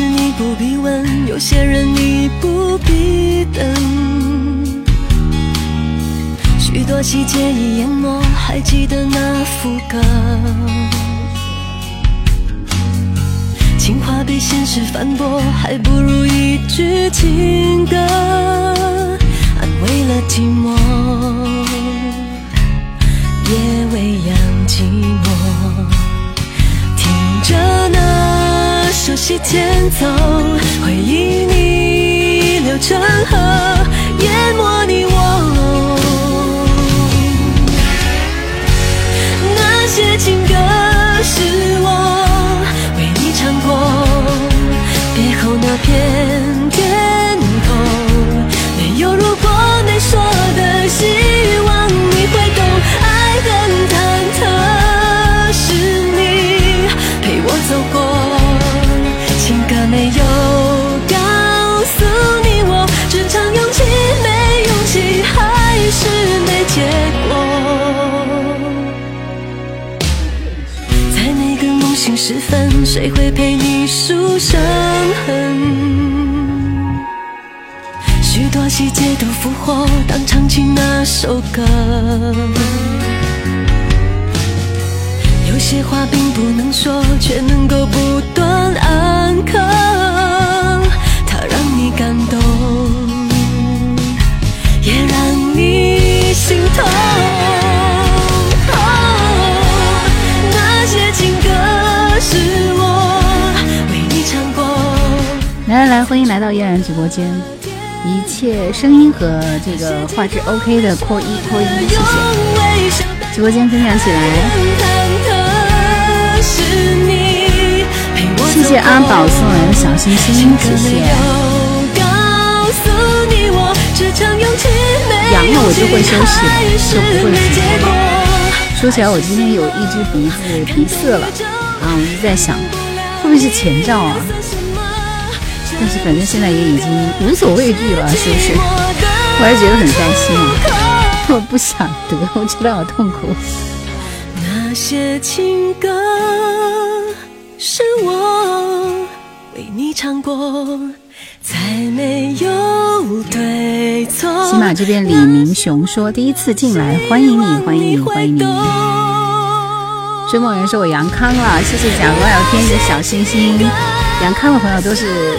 你不必问，有些人你不必等。许多细节已淹没，还记得那副歌。情话被现实反驳，还不如一句情歌，安慰了寂寞，也未养寂寞。听着那熟悉前奏，回忆逆流成河，淹没你我。那些情歌是我为你唱过，别后那片天空，没有如果没说的，希望谁会陪你数伤痕？许多细节都复活，当唱起那首歌。有些话并不能说，却能够不断安刻，它让你感动，也让你心痛。来，欢迎来到嫣然直播间，一切声音和这个画质 OK 的扣一扣一，谢谢。直播间分享起来。谢谢阿宝送来的小心心，谢谢。阳了我就会休息，就不会直播了。说起来，我今天有一只鼻子鼻塞了啊，我就在想，会不会是前兆啊？但是反正现在也已经无所畏惧了，是不是？我还是觉得很担心啊！我不想得，我知道我痛苦。那些情歌是我为你唱过，才没有对错。喜马这边李明雄说：“第一次进来，欢迎你，欢迎你，欢迎你。”追梦人说：“我杨康了，谢谢贾罗聊天的小心心。杨康的朋友都是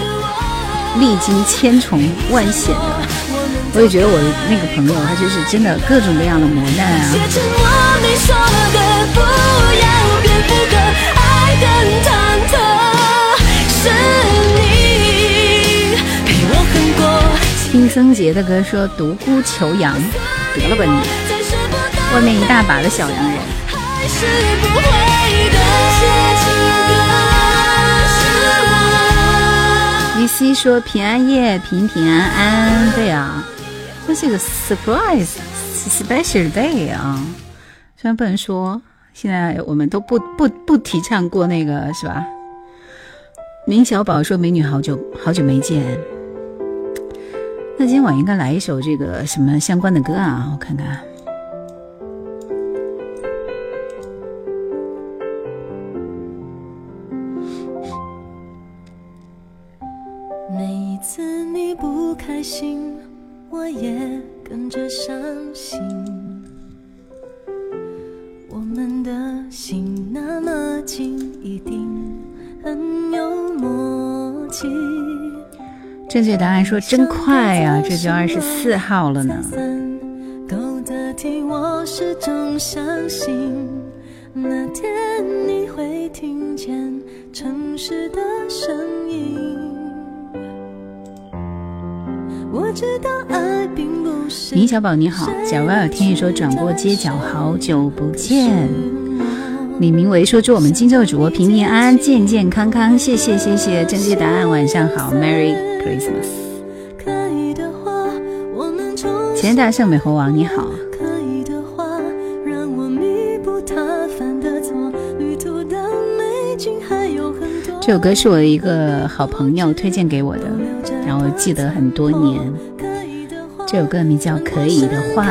历经千重万险的。我也觉得我的那个朋友，他就是真的各种各样的磨难啊。听曾杰的歌说独孤求羊，得了吧你！外面一大把的小洋人。于 C 说平安夜平平安安，对啊，那是个 surprise special day 啊。虽然不能说，现在我们都不不不提倡过那个是吧？明小宝说美女好久好久没见。那今晚应该来一首这个什么相关的歌啊？我看看。不开心，我也跟着伤心。我们的心那么近，一定很有默契。正确答案说真快呀、这就二十四号了呢。够得体，我始终相信，那天你会听见城市的声音。我知道爱并不是林小宝你好，贾维尔听你说转过街角好久不见。李明维说祝我们荆州的主播平平安安、健健康康，谢谢谢谢。正确答案晚上好，Merry Christmas。可以的话，我们重钱大圣美猴王你好。这首歌是我的一个好朋友推荐给我的，然后记得很多年。这首歌名叫《可以的话》。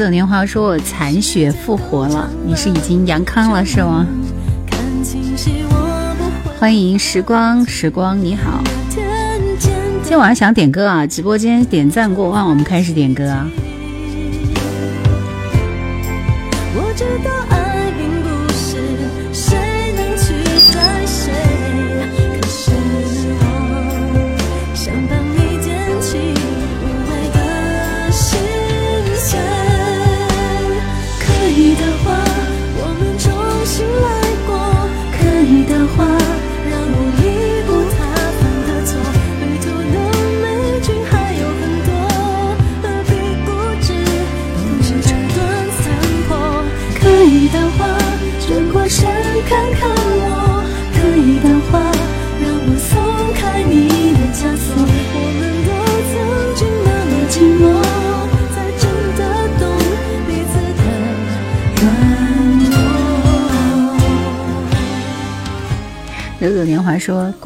流走年华说：“我残血复活了，你是已经阳康了是吗？”欢迎时光，时光你好。今天晚上想点歌啊，直播间点赞过万，我们开始点歌啊。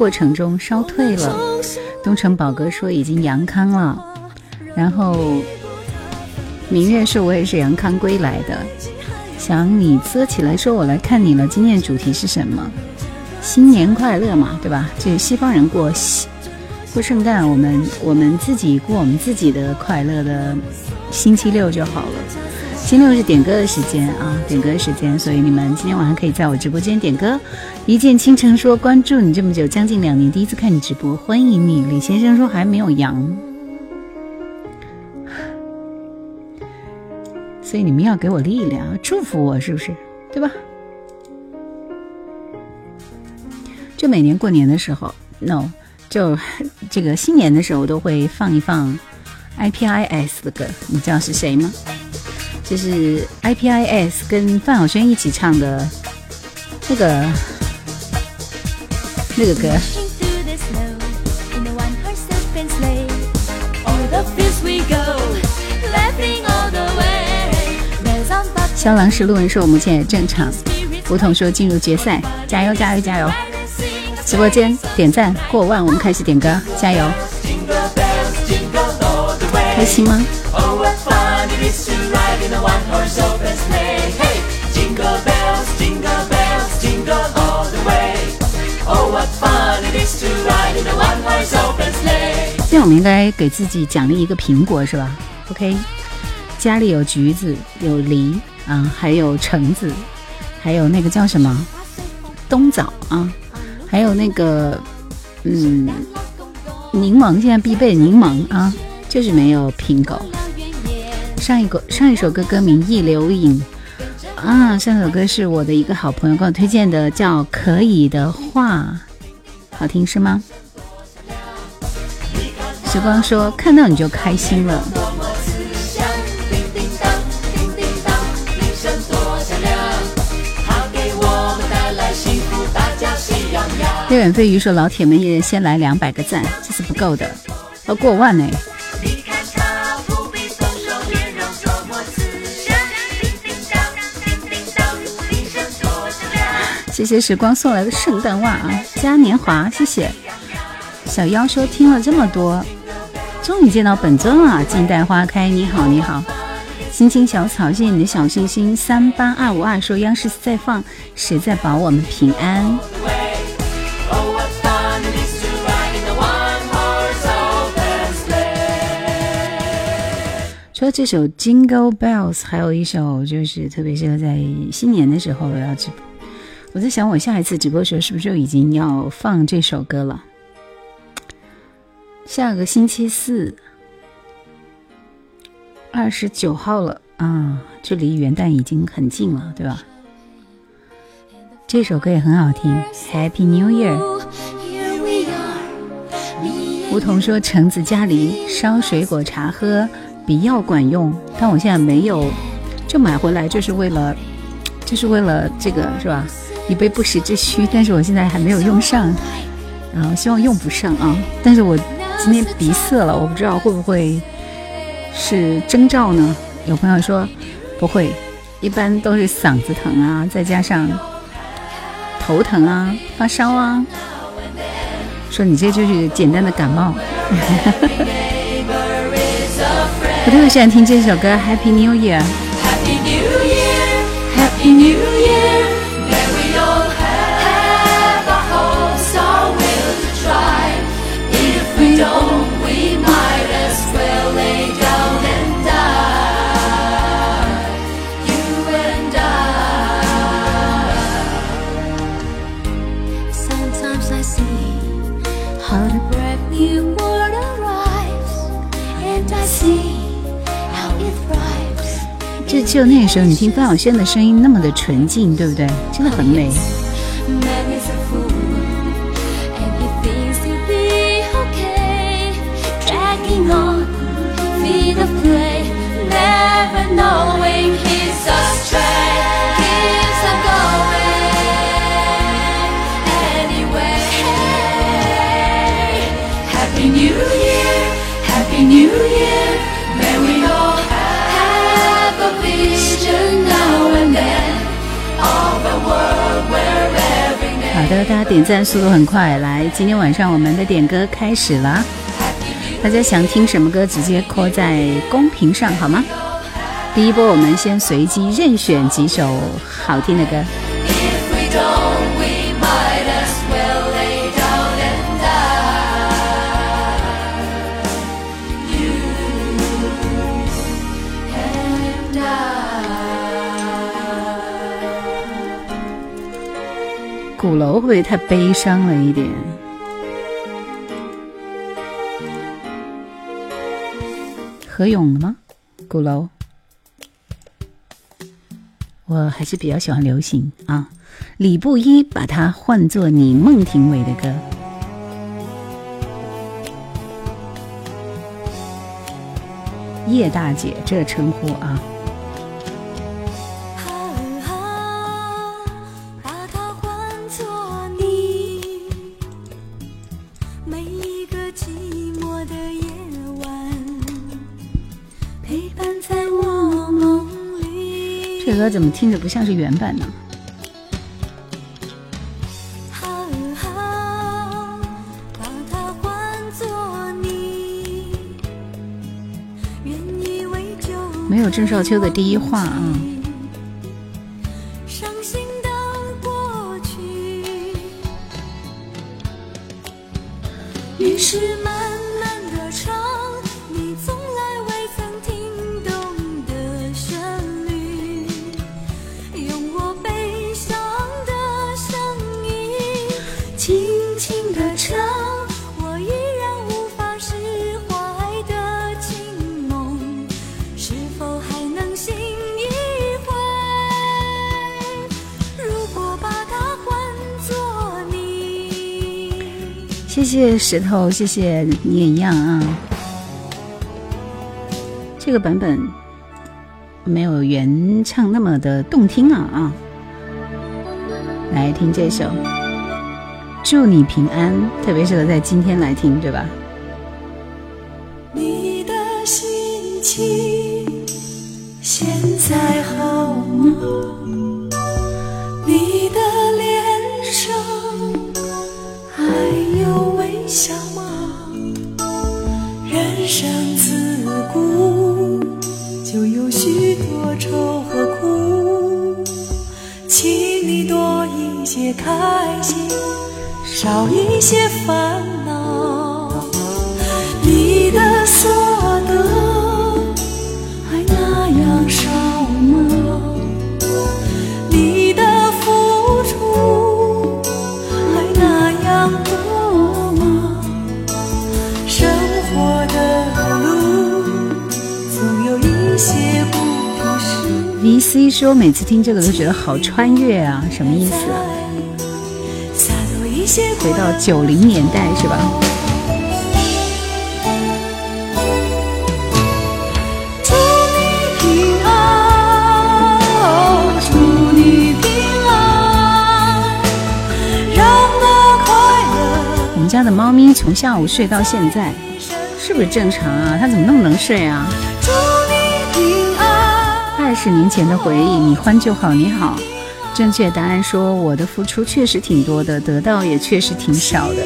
过程中烧退了，东城宝哥说已经阳康了，然后明月说我也是阳康归来的，想你遮起来说我来看你了，今天主题是什么？新年快乐嘛，对吧？这西方人过过圣诞，我们我们自己过我们自己的快乐的星期六就好了。星期六是点歌的时间啊，点歌的时间，所以你们今天晚上可以在我直播间点歌。一见倾城说关注你这么久，将近两年，第一次看你直播，欢迎你。李先生说还没有阳，所以你们要给我力量，祝福我，是不是？对吧？就每年过年的时候，no，就这个新年的时候都会放一放 I P I S 的歌，你知道是谁吗？就是 I P I S 跟范晓萱一起唱的那个那个歌。肖郎是路人说我目前也正常。梧桐说进入决赛，加油加油加油！直播间点赞过万，我们开始点歌，加油！开心吗？今天我们应该给自己奖励一个苹果，是吧？OK，家里有橘子，有梨啊，还有橙子，还有那个叫什么？冬枣啊，还有那个嗯柠檬，现在必备柠檬啊，就是没有苹果。上一个上一首歌歌名《一流影》啊，上首歌是我的一个好朋友给我推荐的，叫《可以的话》，好听是吗？时光说看到你就开心了。烈远飞鱼说老铁们一人先来两百个赞，这是不够的，要过万呢。谢谢时光送来的圣诞袜啊，嘉年华，谢谢。小妖说听了这么多，终于见到本尊了。静待花开，你好你好。青青小草，谢谢你的小心心。三八二五二说央视在放，谁在保我们平安？除了这首 Jingle Bells，还有一首就是特别适合在新年的时候要去。我在想，我下一次直播的时候是不是就已经要放这首歌了？下个星期四，二十九号了啊，距离元旦已经很近了，对吧？这首歌也很好听，Happy New Year。梧桐说：“橙子加梨烧水果茶喝比药管用，但我现在没有，就买回来就是为了，就是为了这个，是吧？”以备不时之需，但是我现在还没有用上，然后希望用不上啊！但是我今天鼻塞了，我不知道会不会是征兆呢？有朋友说不会，一般都是嗓子疼啊，再加上头疼啊、发烧啊，说你这就是简单的感冒。我特别喜欢听这首歌《Happy New Year》。Happy New Year. 就那个时候，你听范晓萱的声音那么的纯净，对不对？真的很美。New Year, Happy New Year. 好的，大家点赞速度很快，来，今天晚上我们的点歌开始了！大家想听什么歌，直接扣在公屏上好吗？第一波我们先随机任选几首好听的歌。鼓楼会不会太悲伤了一点？何勇的吗？鼓楼，我还是比较喜欢流行啊。李布衣把它换作你孟庭苇的歌。叶大姐这称呼啊，歌怎么听着不像是原版呢？没有郑少秋的第一话啊。石头，谢谢你也一样啊。这个版本没有原唱那么的动听啊啊！来听这首《祝你平安》，特别适合在今天来听，对吧？听这个都觉得好穿越啊，什么意思啊？回到九零年代是吧？祝你平安，哦，祝你平安，让那快乐我们家的猫咪从下午睡到现在，是不是正常啊？它怎么那么能睡啊？十年前的回忆，你欢就好，你好。正确答案说，我的付出确实挺多的，得到也确实挺少的。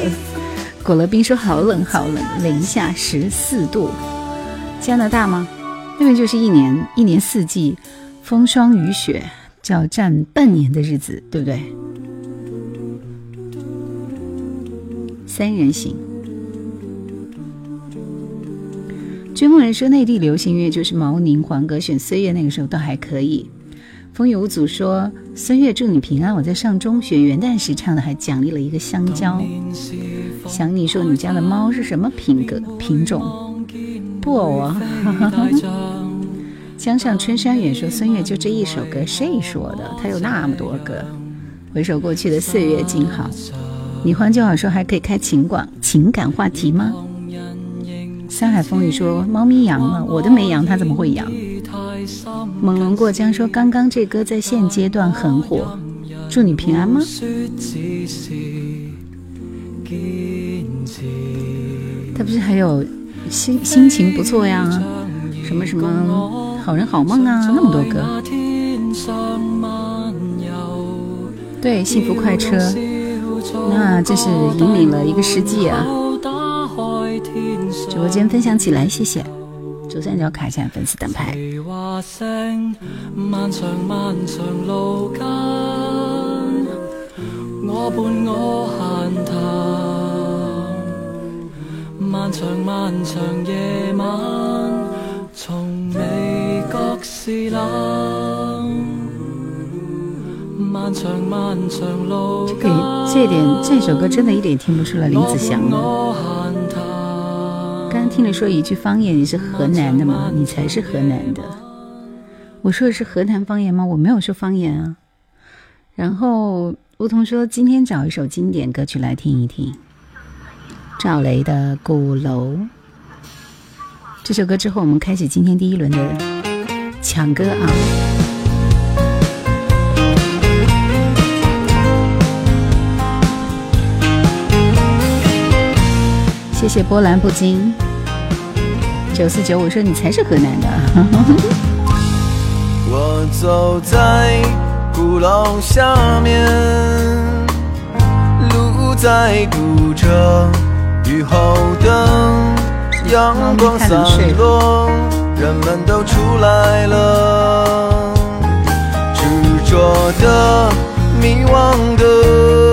果乐冰说好冷好冷，零下十四度。加拿大吗？那边就是一年一年四季风霜雨雪，就要站半年的日子，对不对？三人行。追梦人说内地流行乐就是毛宁、黄格选岁月，那个时候倒还可以。风雨无阻说孙悦祝你平安，我在上中学元旦时唱的，还奖励了一个香蕉。想你说你家的猫是什么品格品种？布偶啊。江上春山远说孙悦就这一首歌，谁说的？他有那么多歌。回首过去的岁月静好。你换句好说，还可以开情广情感话题吗？山海风雨说：“猫咪阳了，我都没阳，它怎么会阳？”猛龙过江说：“刚刚这歌在现阶段很火，祝你平安吗？”他不是还有心心情不错呀？什么什么好人好梦啊，那么多歌。对，幸福快车，那这是引领了一个世纪啊！直播间分享起来，谢谢。左上角卡一下粉丝灯牌。这个这点这首歌真的一点听不出来林子祥刚刚听你说一句方言，你是河南的吗？你才是河南的。我说的是河南方言吗？我没有说方言啊。然后梧桐说今天找一首经典歌曲来听一听，赵雷的《鼓楼》。这首歌之后，我们开始今天第一轮的抢歌啊！谢谢波澜不惊，九四九五说你才是河南的。我走在鼓楼下面，路在堵着，雨后的，阳光洒落，人们都出来了，执着的，迷惘的。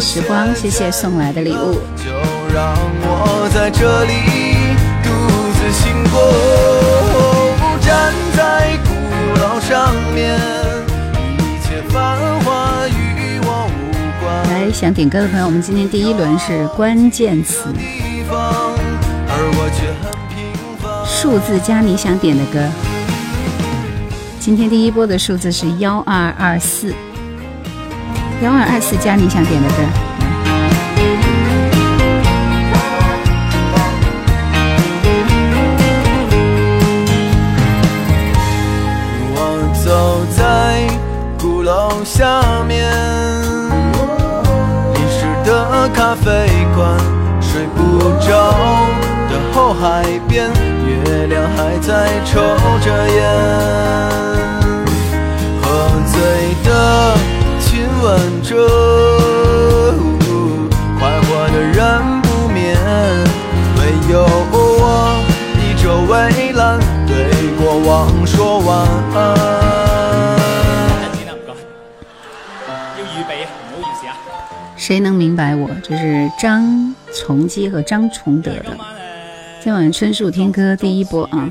时光，谢谢送来的礼物。就让我在这里独自行过，站在鼓楼上面。来，想点歌的朋友，我们今天第一轮是关键词，数字加你想点的歌。今天第一波的数字是幺二二四，幺二二四加你想点的歌。我走在鼓楼下面遗失的咖啡馆，睡不着的后海边，月亮还在抽着烟，喝醉的吻着，快活的人不眠，唯有我倚着围栏，对过往说晚安。谁能明白我？这是张崇基和张崇德的。今晚春树听歌第一波啊。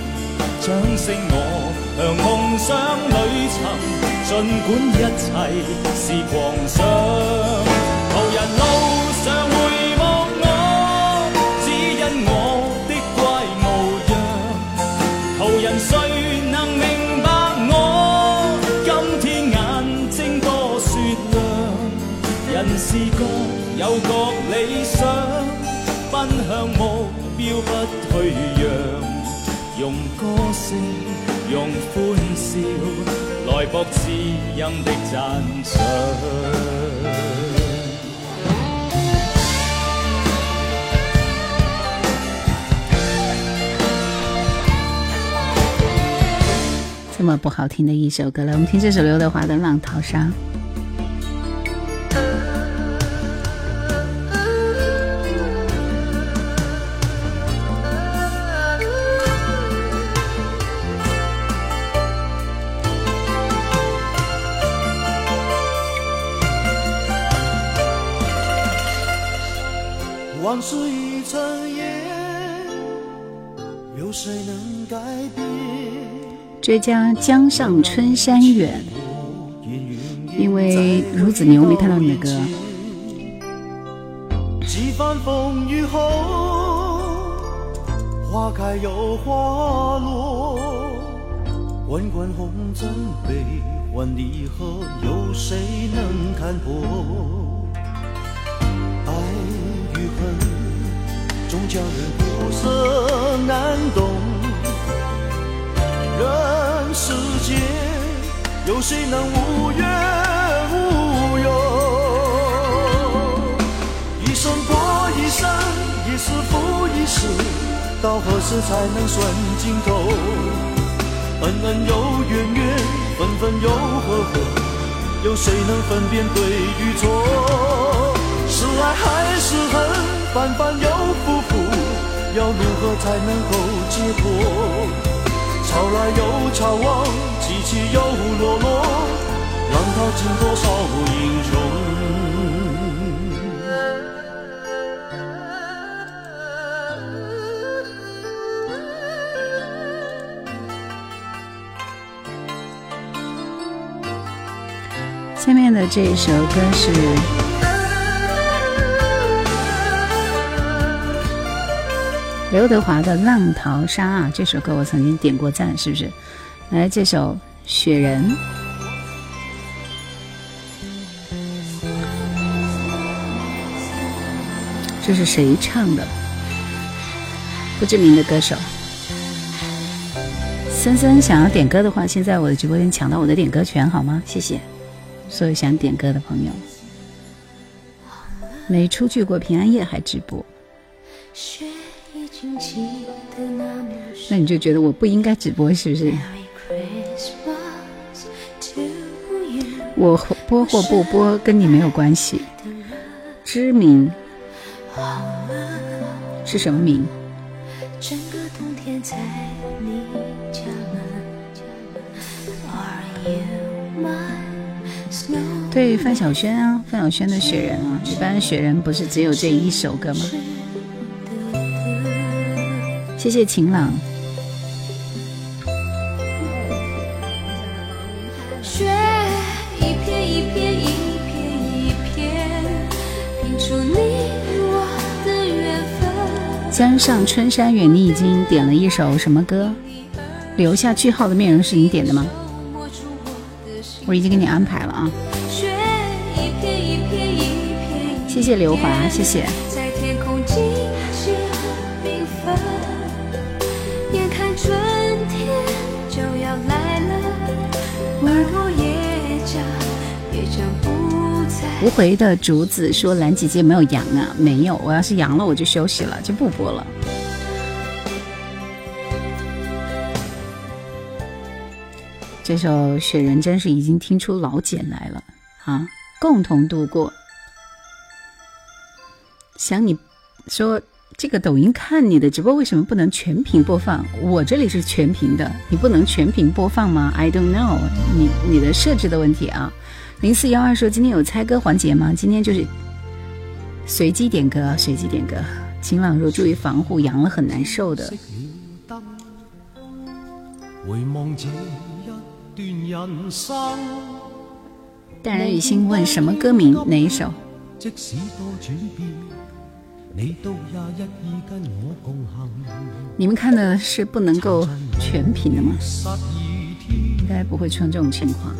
掌声我向梦想里寻尽管一切是狂想声，用欢笑来博知音的赞赏。这么不好听的一首歌了，我们听这首刘德华的《浪淘沙》。追加江上春山远，因为孺子牛没看到你的歌。几番风雨后，花开又花落，滚滚红尘悲欢离合，有谁能看破？爱与恨，终叫人苦涩难懂。人世间，有谁能无怨无忧？一生过一生，一世复一世，到何时才能算尽头？恩恩又怨怨，分分又合合，有谁能分辨对与错？是爱还是恨，反反又复复，要如何才能够解脱？潮来又潮往，起起又落落，浪淘尽多少英雄？下面的这一首歌是。刘德华的《浪淘沙》啊，这首歌我曾经点过赞，是不是？来，这首《雪人》，这是谁唱的？不知名的歌手。森森想要点歌的话，先在我的直播间抢到我的点歌权好吗？谢谢，所有想点歌的朋友。没出去过平安夜还直播。雪那你就觉得我不应该直播是不是？我播或不播跟你没有关系。知名是什么名？对范晓萱啊，范晓萱的《雪人》啊，一般《雪人》不是只有这一首歌吗？谢谢晴朗。江上春山远，你已经点了一首什么歌？留下句号的面容是你点的吗？我已经给你安排了啊。谢谢刘华，谢谢。无回的竹子说：“兰姐姐没有阳啊，没有。我要是阳了，我就休息了，就不播了。”这首《雪人》真是已经听出老茧来了啊！共同度过。想你说这个抖音看你的直播为什么不能全屏播放？我这里是全屏的，你不能全屏播放吗？I don't know，你你的设置的问题啊。零四幺二说：“今天有猜歌环节吗？今天就是随机点歌，随机点歌。晴朗说：注意防护，阳了很难受的。”淡然雨欣问：“什么歌名？哪一首？”你们看的是不能够全屏的吗？应该不会出现这种情况。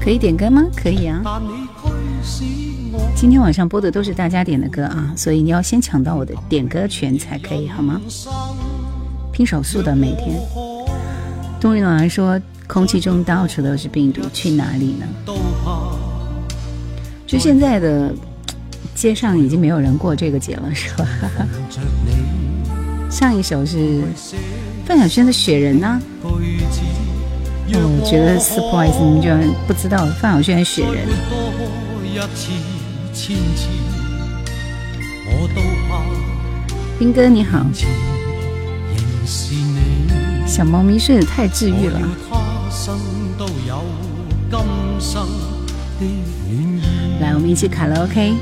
可以点歌吗？可以啊。今天晚上播的都是大家点的歌啊，所以你要先抢到我的点歌权才可以，好吗？拼手速的每天。冬日暖说，空气中到处都是病毒，去哪里呢？就现在的街上已经没有人过这个节了，是吧？上一首是范晓萱的《雪人》呢。我觉得 surprise，你居然不知道范晓萱的《雪人》。兵哥你好，小猫咪睡得太治愈了。来，我们一起卡拉 OK。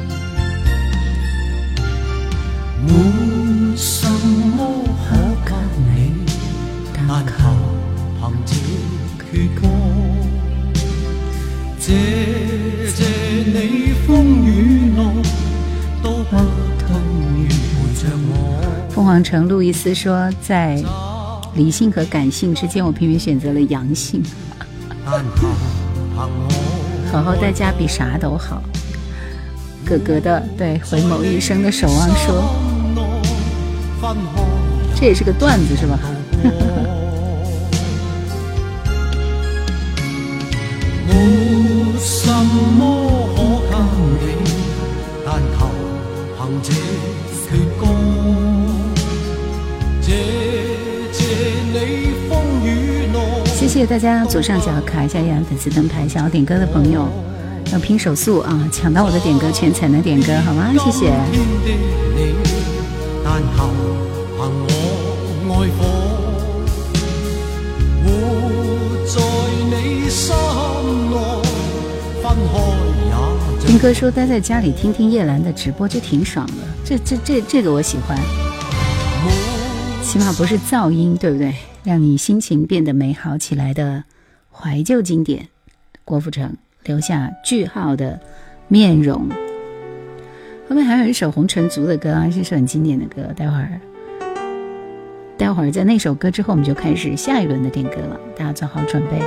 凤凰城路易斯说，在理性和感性之间，我偏偏选择了阳性。好好在家比啥都好。哥哥的对回眸一生的守望说，这也是个段子是吧？谢谢大家左上角卡一下叶兰粉丝灯牌，想要点歌的朋友要拼手速啊，抢到我的点歌权才能点歌，好吗？谢谢。听哥说待在家里听听叶兰的直播就挺爽的，这这这这个我喜欢，起码不是噪音，对不对？让你心情变得美好起来的怀旧经典，郭富城留下句号的面容。后面还有一首红尘族的歌啊，是首很经典的歌。待会儿，待会儿在那首歌之后，我们就开始下一轮的点歌了，大家做好准备。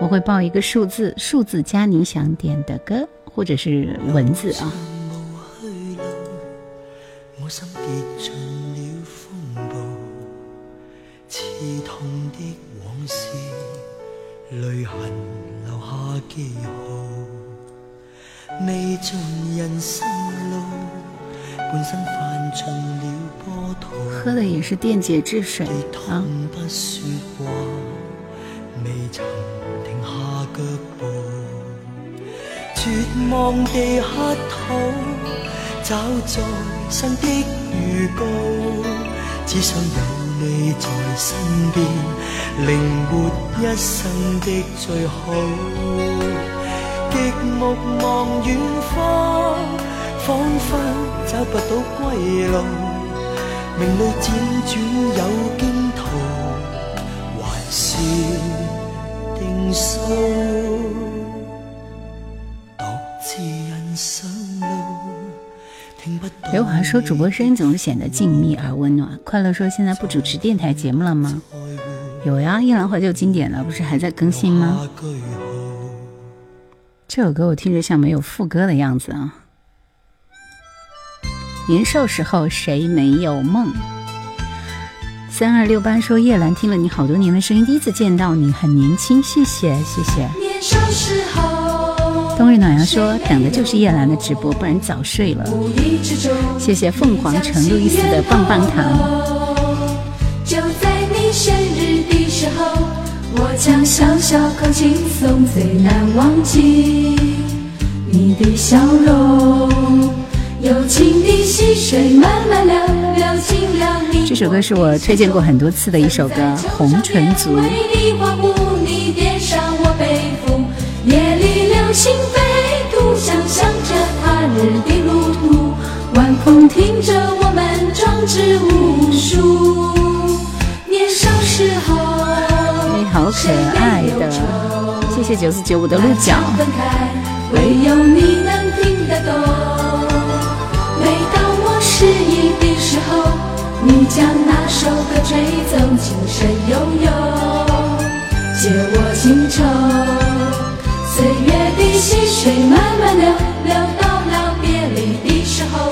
我会报一个数字，数字加你想点的歌。或者是文字啊。刺痛的往事，泪痕留下记号。未尽人生路，半生犯尽了波涛。喝的也是电解质水啊。不说话，未曾停下脚步。绝望地乞讨，找在生的预告，只想有你在身边，令活一生的最好。极目望远方，仿佛找不到归路，明路辗转有惊途，还是定数。刘华说：“主播声音总是显得静谧而温暖。”快乐说：“现在不主持电台节目了吗？”有呀，《夜兰怀旧经典》了，不是还在更新吗？这首歌我听着像没有副歌的样子啊。年少时候谁没有梦？三二六八说：“叶兰听了你好多年的声音，第一次见到你很年轻，谢谢谢谢。”年少时候。冬日暖阳说：“等的就是叶兰的直播，不然早睡了。”谢谢凤凰城路易斯的棒棒糖。就在你生日的时候，我将小小口轻松，最难忘记你的笑容。友情的溪水慢慢流，流进了你。这首歌是我推荐过很多次的一首歌，《红唇族》。夜里流星飞渡，想象着他日的路途，晚风听着我们壮志无数。年少时候，你好可爱的，谢谢九四九五的鹿角。分开唯有你能听得懂。每当我失意的时候，你将那首歌吹奏，轻声悠悠。借我情愁。溪水慢慢流，流到了别离的时候。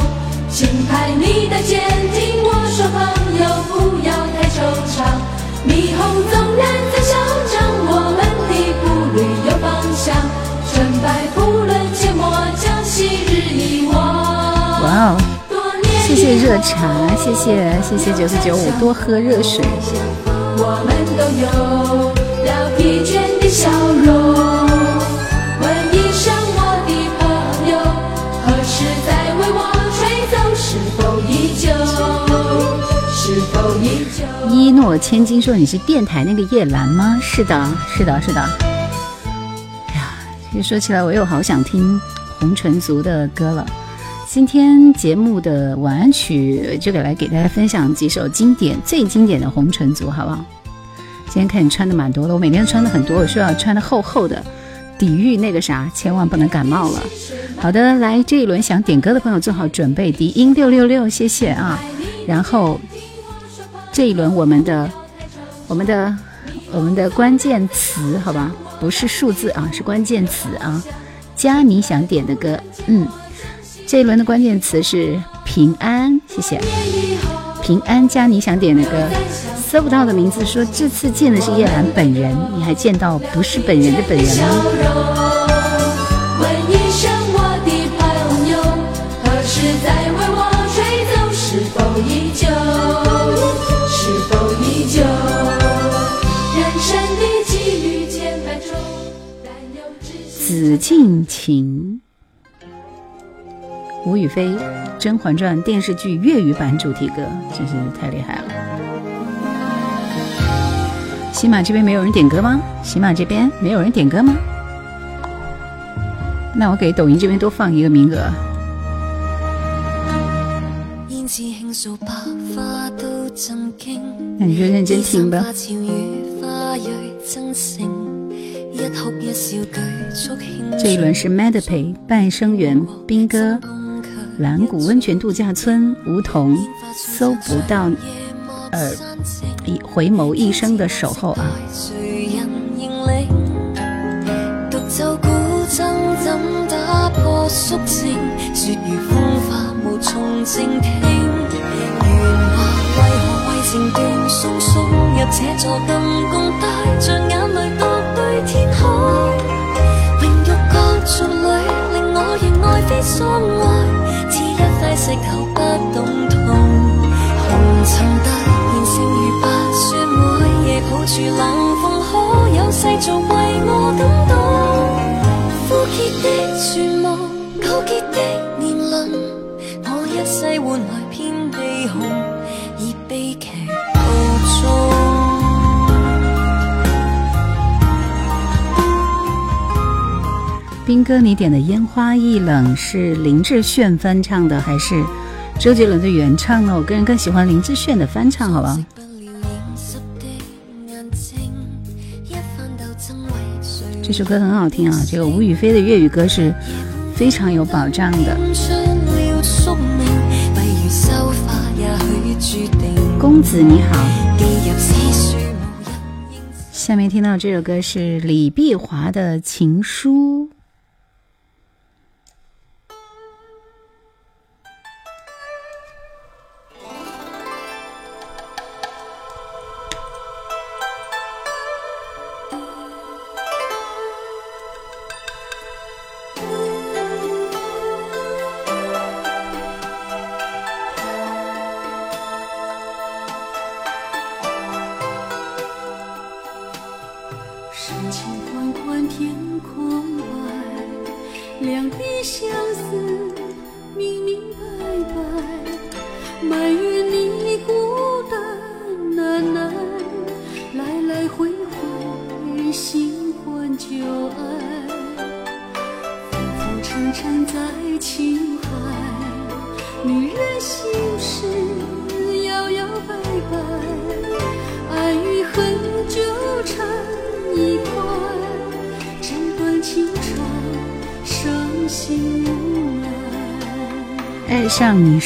轻拍你的肩，听我说朋友，不要太惆怅。霓虹纵然再嚣张，我们的步履有方向。不论切莫将昔日遗忘。哇哦！谢谢热茶，谢谢谢谢九四九五，多喝热水。我们都有了疲倦的笑容。我？千金说：“你是电台那个叶兰吗？”是的，是的，是的。哎呀，其实说起来，我又好想听红尘族的歌了。今天节目的晚安曲就得来给大家分享几首经典、最经典的红尘族，好不好？今天看你穿的蛮多的，我每天穿的很多，我需要穿的厚厚的，抵御那个啥，千万不能感冒了。好的，来这一轮想点歌的朋友做好准备，低音六六六，谢谢啊。然后这一轮我们的、我们的、我们的关键词，好吧，不是数字啊，是关键词啊，加你想点的歌，嗯。这一轮的关键词是平安，谢谢。平安加你想点的歌，搜不到的名字说这次见的是叶兰本人，你还见到不是本人的本人吗？紫禁情。吴雨霏《甄嬛传》电视剧粤语版主题歌，真是太厉害了！喜马这边没有人点歌吗？喜马这边没有人点歌吗？那我给抖音这边多放一个名额。那你就认真听吧。这一轮是 Madpay 半生缘兵哥。蓝谷温泉度假村，梧桐搜不到，呃，一回眸一生的守候啊。头不懂痛，红尘突然成如白雪，每夜抱住冷风，可有世俗为我感动？枯竭的绝斌哥，你点的《烟花易冷》是林志炫翻唱的，还是周杰伦的原唱呢？我个人更喜欢林志炫的翻唱，好吧？这首歌很好听啊！这个吴雨霏的粤语歌是非常有保障的。公子你好，下面听到这首歌是李碧华的《情书》。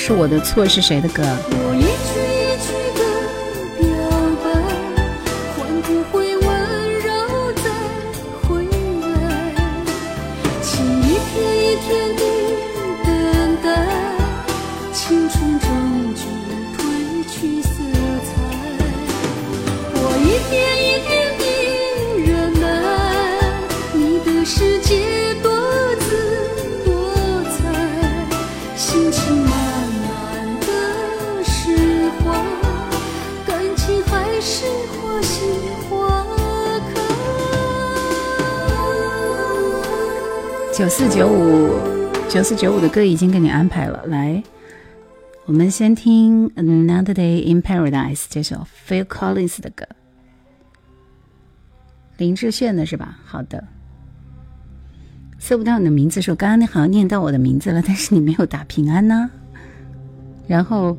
是我的错是谁的歌？四九五的歌已经给你安排了，来，我们先听《Another Day in Paradise》这首 Phil Collins 的歌，林志炫的是吧？好的，搜不到你的名字，说刚刚你好像念到我的名字了，但是你没有打平安呢。然后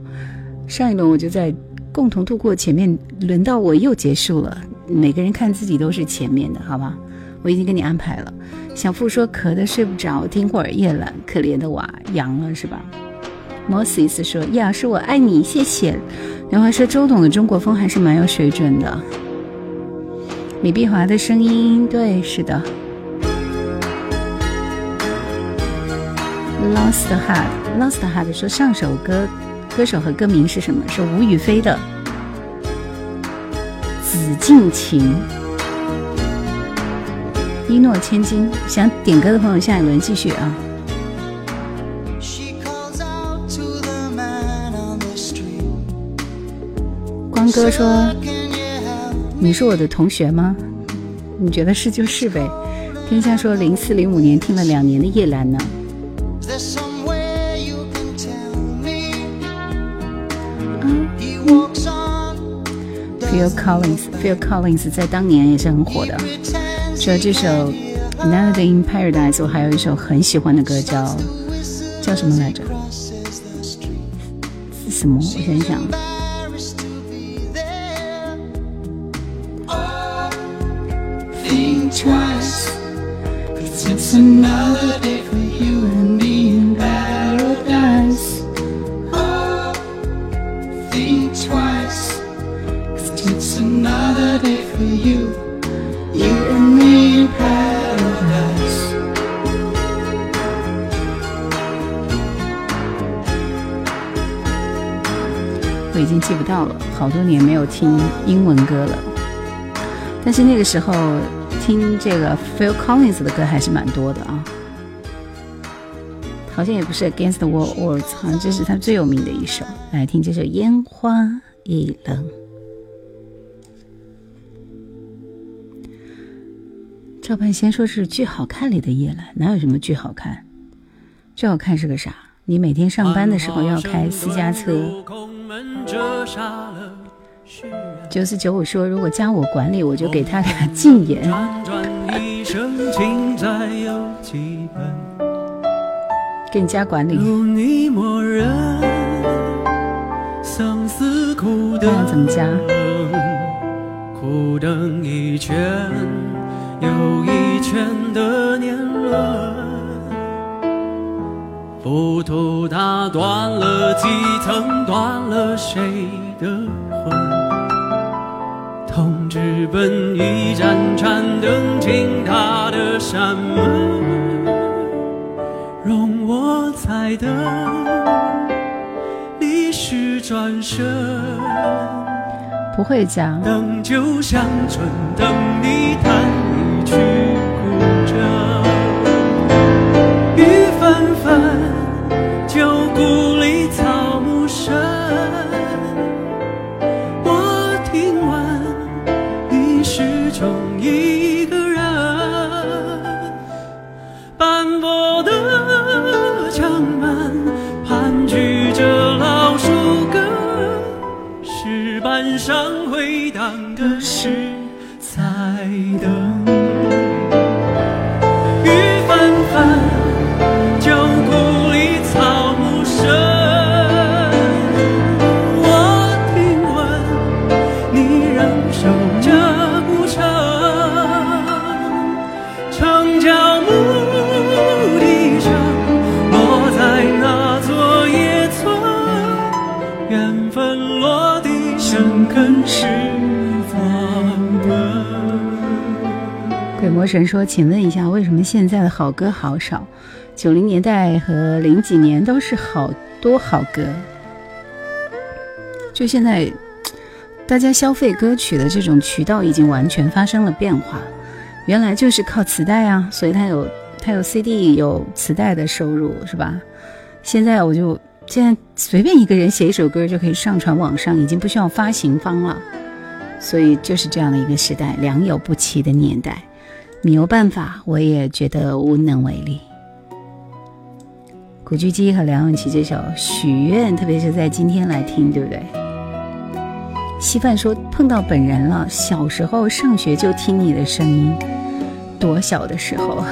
上一轮我就在共同度过前面，轮到我又结束了，每个人看自己都是前面的，好吧？我已经给你安排了。小付说咳的睡不着，听会儿夜阑，可怜的娃阳了是吧？Moses 说呀，是我爱你，谢谢。刘华说周董的中国风还是蛮有水准的。李碧华的声音，对，是的。Lost Heart，Lost Heart 说上首歌歌手和歌名是什么？是吴雨霏的《紫禁情》。一诺千金，想点歌的朋友，下一轮继续啊！光哥说：“你是我的同学吗？你觉得是就是呗。”天下说：“零四零五年听了两年的夜兰呢。” Phil Collins，Phil Collins 在当年也是很火的。除了这首《Another Day in Paradise》，我还有一首很喜欢的歌，叫叫什么来着？是什么？我想想。到了，好多年没有听英文歌了。但是那个时候听这个 Phil Collins 的歌还是蛮多的啊。好像也不是 Against the World，好像这是他最有名的一首。来听这首《烟花易冷》。赵盼仙说是剧好看里的叶兰，哪有什么剧好看？最好看是个啥？你每天上班的时候要开私家车。九四九五说，如果加我管理，我就给他俩禁言。给你加管理。看要怎么加？又一圈的年轮，浮屠打断了几层，断了谁的魂？同志奔一盏盏灯进他的山门，容我再等，历史转身。不会讲。等酒香醇，等你弹。一曲古筝，雨纷纷，故里草木深。我听闻你始终一个人，斑驳的墙门盘踞着老树根，石板上回荡的是魔神说：“请问一下，为什么现在的好歌好少？九零年代和零几年都是好多好歌。就现在，大家消费歌曲的这种渠道已经完全发生了变化。原来就是靠磁带啊，所以它有它有 CD 有磁带的收入，是吧？现在我就现在随便一个人写一首歌就可以上传网上，已经不需要发行方了。所以就是这样的一个时代，良莠不齐的年代。”没有办法，我也觉得无能为力。古巨基和梁咏琪这首《许愿》，特别是在今天来听，对不对？稀饭说碰到本人了，小时候上学就听你的声音，多小的时候。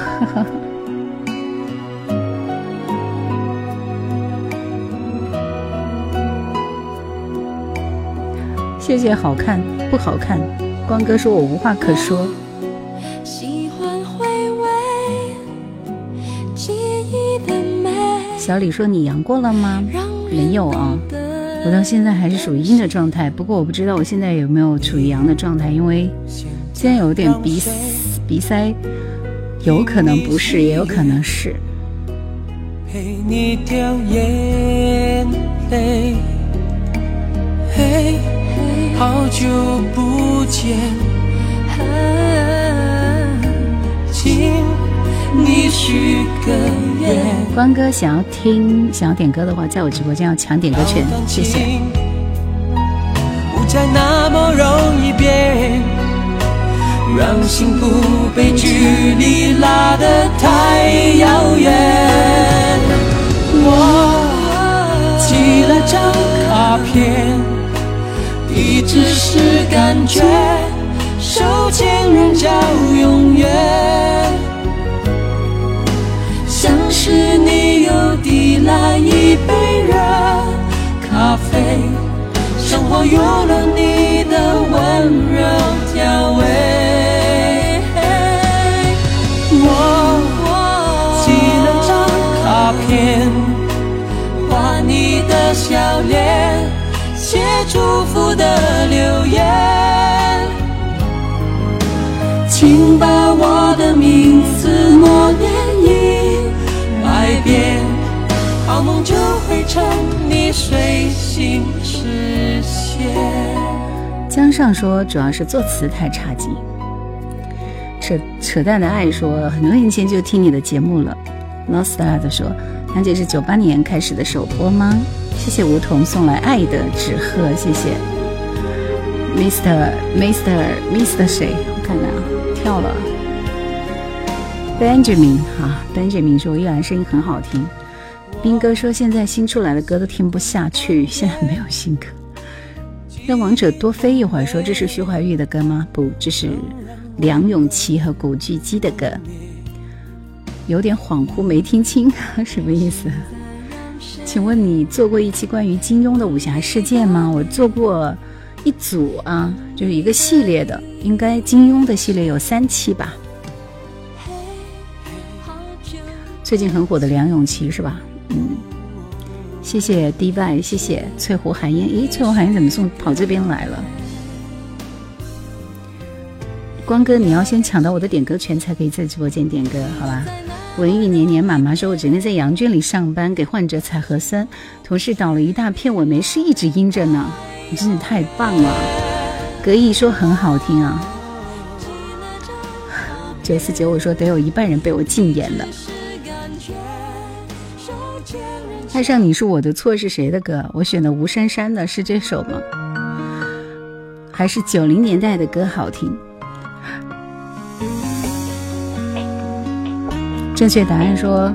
谢谢，好看不好看？光哥说我无话可说。小李说你阳过了吗？没有啊，我到现在还是属于阴的状态。不过我不知道我现在有没有处于阳的状态，因为现在有点鼻鼻塞，有可能不是，也有可能是。陪你掉眼泪，嘿，好久不见，你许个愿。关哥想要听、想要点歌的话，在我直播间要抢点歌权，谢谢。不再那么容易变，让幸福被距离拉得太遥远。我寄了张卡片，地址是感觉，手牵人叫永远。来一杯热咖啡，生活有了你的温柔调味。我寄了张卡片，画你的笑脸，写祝福的留言，请把成你随心实现。江上说，主要是作词太差劲。扯扯淡的爱说，很多年前就听你的节目了。Nostad 说，杨姐是九八年开始的首播吗？谢谢梧桐送来爱的纸鹤，谢谢。Mr. Mr. Mr. 谁？我看看啊，跳了。Benjamin 哈，Benjamin 说，依然声音很好听。斌哥说：“现在新出来的歌都听不下去，现在没有新歌。让王者多飞一会儿。”说这是徐怀钰的歌吗？不，这是梁咏琪和古巨基的歌。有点恍惚，没听清 什么意思？请问你做过一期关于金庸的武侠世界吗？我做过一组啊，就是一个系列的，应该金庸的系列有三期吧。最近很火的梁咏琪是吧？嗯，谢谢 D Y，谢谢翠湖寒烟。咦，翠湖寒烟怎么送跑这边来了？光哥，你要先抢到我的点歌权，才可以在直播间点歌，好吧？文艺年年妈妈说，我整天在羊圈里上班，给患者采核酸，同事倒了一大片，我没事一直阴着呢。你真的太棒了！格义说很好听啊。九四九，我说得有一半人被我禁言了。爱上你是我的错是谁的歌？我选的吴珊珊的是这首吗？还是九零年代的歌好听？正确答案说，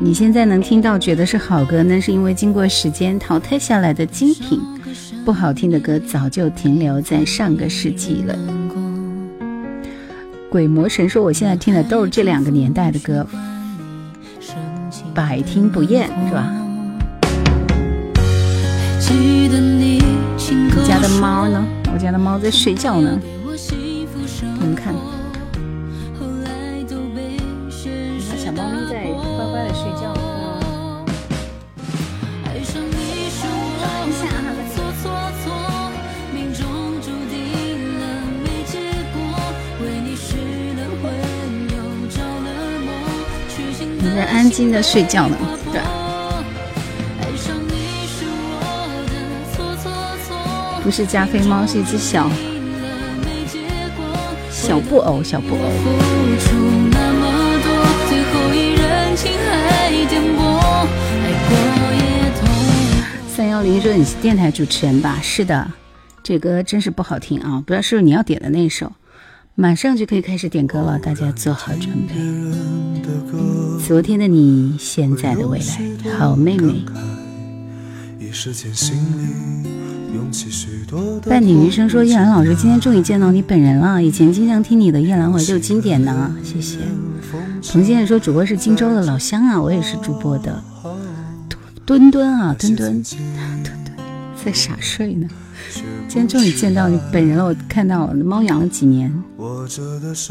你现在能听到觉得是好歌，那是因为经过时间淘汰下来的精品，不好听的歌早就停留在上个世纪了。鬼魔神说，我现在听的都是这两个年代的歌，百听不厌，是吧？你家的猫呢？我家的猫在睡觉呢。你们看，小猫咪在乖乖的睡觉。你在安静的睡觉呢。不是加菲猫，是一只小小布偶，小布偶。三幺零说你是电台主持人吧？是的，这歌真是不好听啊！不知道是不是你要点的那首？马上就可以开始点歌了，大家做好准备。昨天的你，现在的未来，好妹妹。伴你余生说：叶兰老师，今天终于见到你本人了。以前经常听你的《夜兰怀旧经典》呢，谢谢。彭先生说：主播是荆州的老乡啊，我也是主播的。墩墩啊，墩墩，墩墩在傻睡呢。今天终于见到你本人了，我看到了。猫养了几年？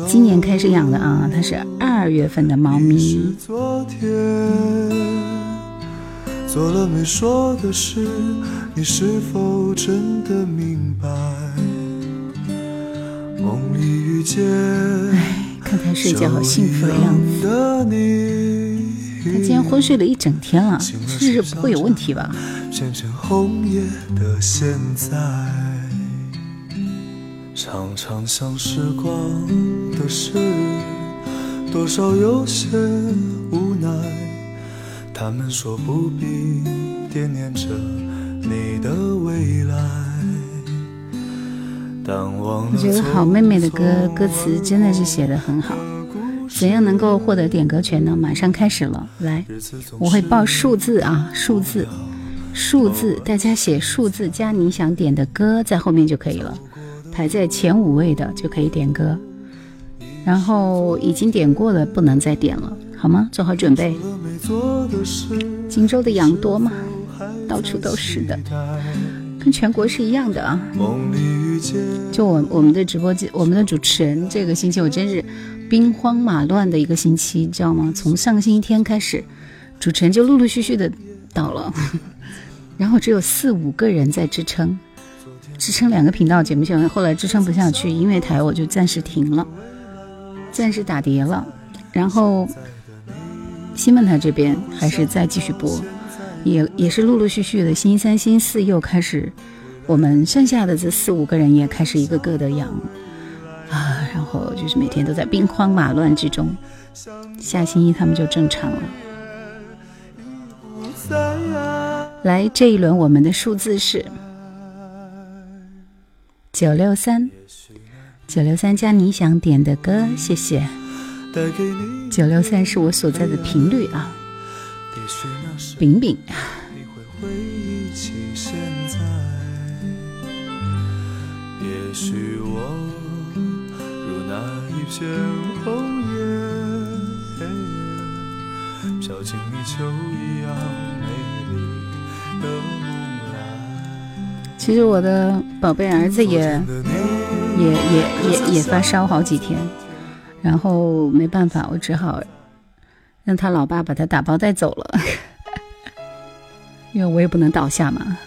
今年开始养的啊，它是二月份的猫咪。做了没说的事，你是否真的明白？梦里遇见，哎，看他睡觉好幸福的样子。他今天昏睡了一整天了，是不会有问题吧？渐渐红叶的现在，常常想时光的事，多少有些无奈。他们说不必惦念着你的未来。我觉得好妹妹的歌歌词真的是写的很好。怎样能够获得点歌权呢？马上开始了，来，我会报数字啊，数字，数字，大家写数字加你想点的歌在后面就可以了，排在前五位的就可以点歌，然后已经点过的不能再点了。好吗？做好准备。荆州的羊多吗？到处都是的，跟全国是一样的啊。就我我们的直播间，我们的主持人，这个星期我真是兵荒马乱的一个星期，知道吗？从上个星期天开始，主持人就陆陆续续的倒了，然后只有四五个人在支撑，支撑两个频道节目线，后来支撑不下去，音乐台我就暂时停了，暂时打碟了，然后。新闻台这边还是在继续播，也也是陆陆续续的，星期三、星期四又开始，我们剩下的这四五个人也开始一个个的养啊，然后就是每天都在兵荒马乱之中。下星期他们就正常了。来，这一轮我们的数字是九六三，九六三加你想点的歌，谢谢。九六三是我所在的频率啊，饼饼。其实我的宝贝儿子也也也也也发烧好几天。然后没办法，我只好让他老爸把他打包带走了，因为我也不能倒下嘛。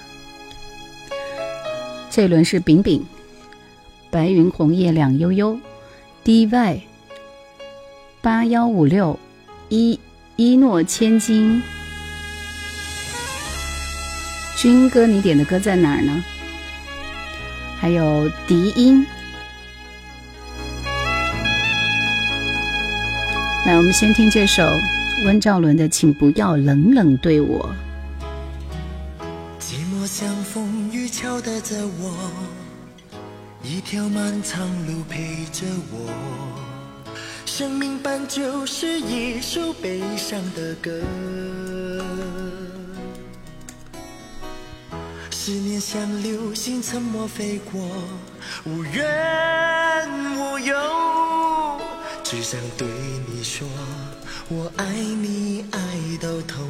这一轮是饼饼，白云红叶两悠悠，DY 八幺五六一一诺千金，军哥，你点的歌在哪儿呢？还有笛音。来，我们先听这首温兆伦的《请不要冷冷对我》。寂寞像风雨敲打着我，一条漫长路陪着我，生命本就是一首悲伤的歌。思念像流星沉默飞过，无怨无尤。只想对你说，我爱你爱到痛。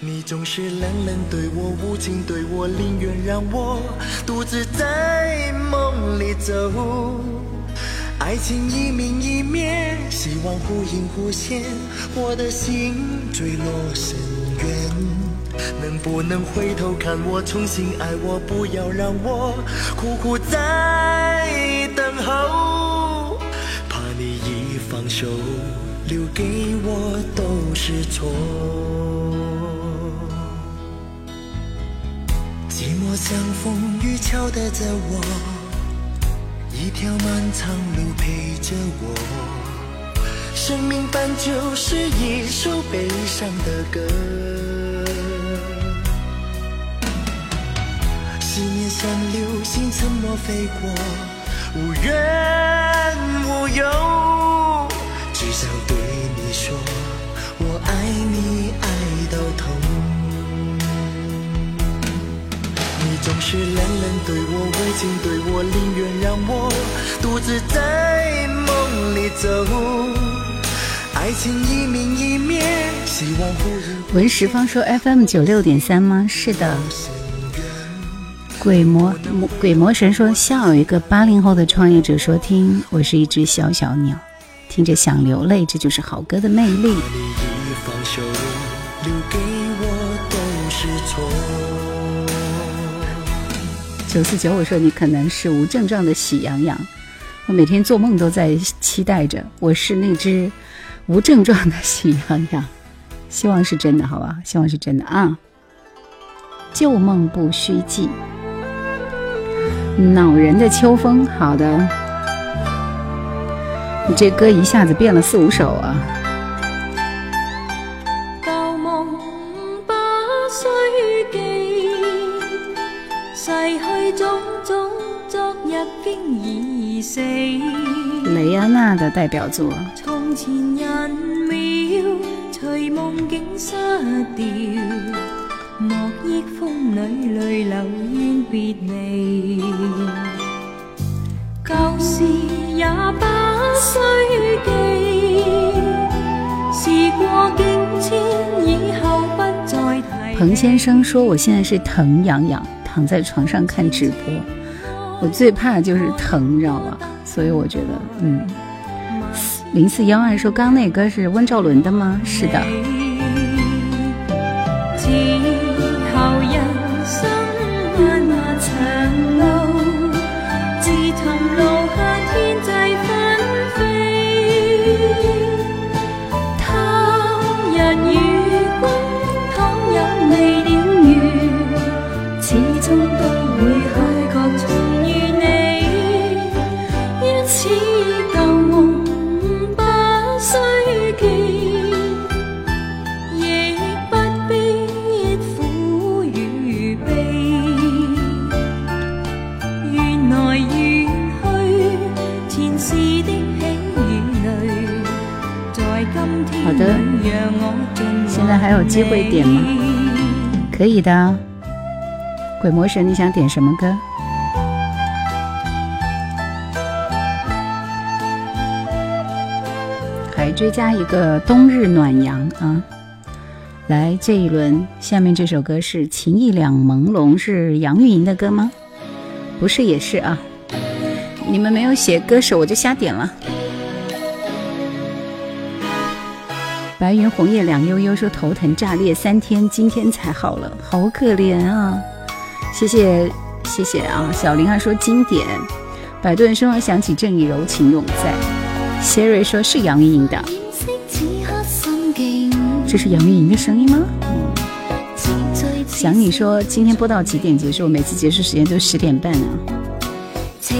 你总是冷冷对我，无情对我，宁愿让我独自在梦里走。爱情一明一灭，希望忽隐忽现，我的心坠落深渊。能不能回头看我，重新爱我，不要让我苦苦在。等候，怕你一放手，留给我都是错。寂寞像风雨敲打着我，一条漫长路陪着我。生命本就是一首悲伤的歌，像流星沉默飞过。无怨无尤，只想对你说，我爱你爱到头。你总是冷冷对我，无情对我，宁愿让我独自在梦里走。爱情一明一灭，希望不文石方说 FM 九六点三吗？是的。鬼魔鬼魔神说，笑有一个八零后的创业者说：“听，我是一只小小鸟，听着想流泪，这就是好歌的魅力。”九四九，我说你可能是无症状的喜羊羊，我每天做梦都在期待着，我是那只无症状的喜羊羊，希望是真的，好吧？希望是真的啊！旧梦不须记。恼人的秋风，好的，你这歌一下子变了四五首啊。旧梦不须记，逝去种种，昨日经已死。雷安娜的代表作。从前人渺，随梦境失掉。莫忆风里泪流怨别离，旧事也不须记。时过境迁，以后不再提。彭先生说：“我现在是疼痒痒，躺在床上看直播。我最怕就是疼，你知道吧？所以我觉得，嗯。”零四幺二说：“刚那歌是温兆伦的吗？”是的。还有机会点吗？可以的。鬼魔神，你想点什么歌？还追加一个冬日暖阳啊！来，这一轮下面这首歌是情意两朦胧，是杨钰莹的歌吗？不是，也是啊。你们没有写歌手，我就瞎点了。白云红叶两悠悠，说头疼炸裂三天，今天才好了，好可怜啊！谢谢谢谢啊！小林还说经典，百度人生想起正义柔情永在。谢瑞说是杨钰莹的，这是杨钰莹的声音吗？想你说今天播到几点结束？每次结束时间都十点半啊。正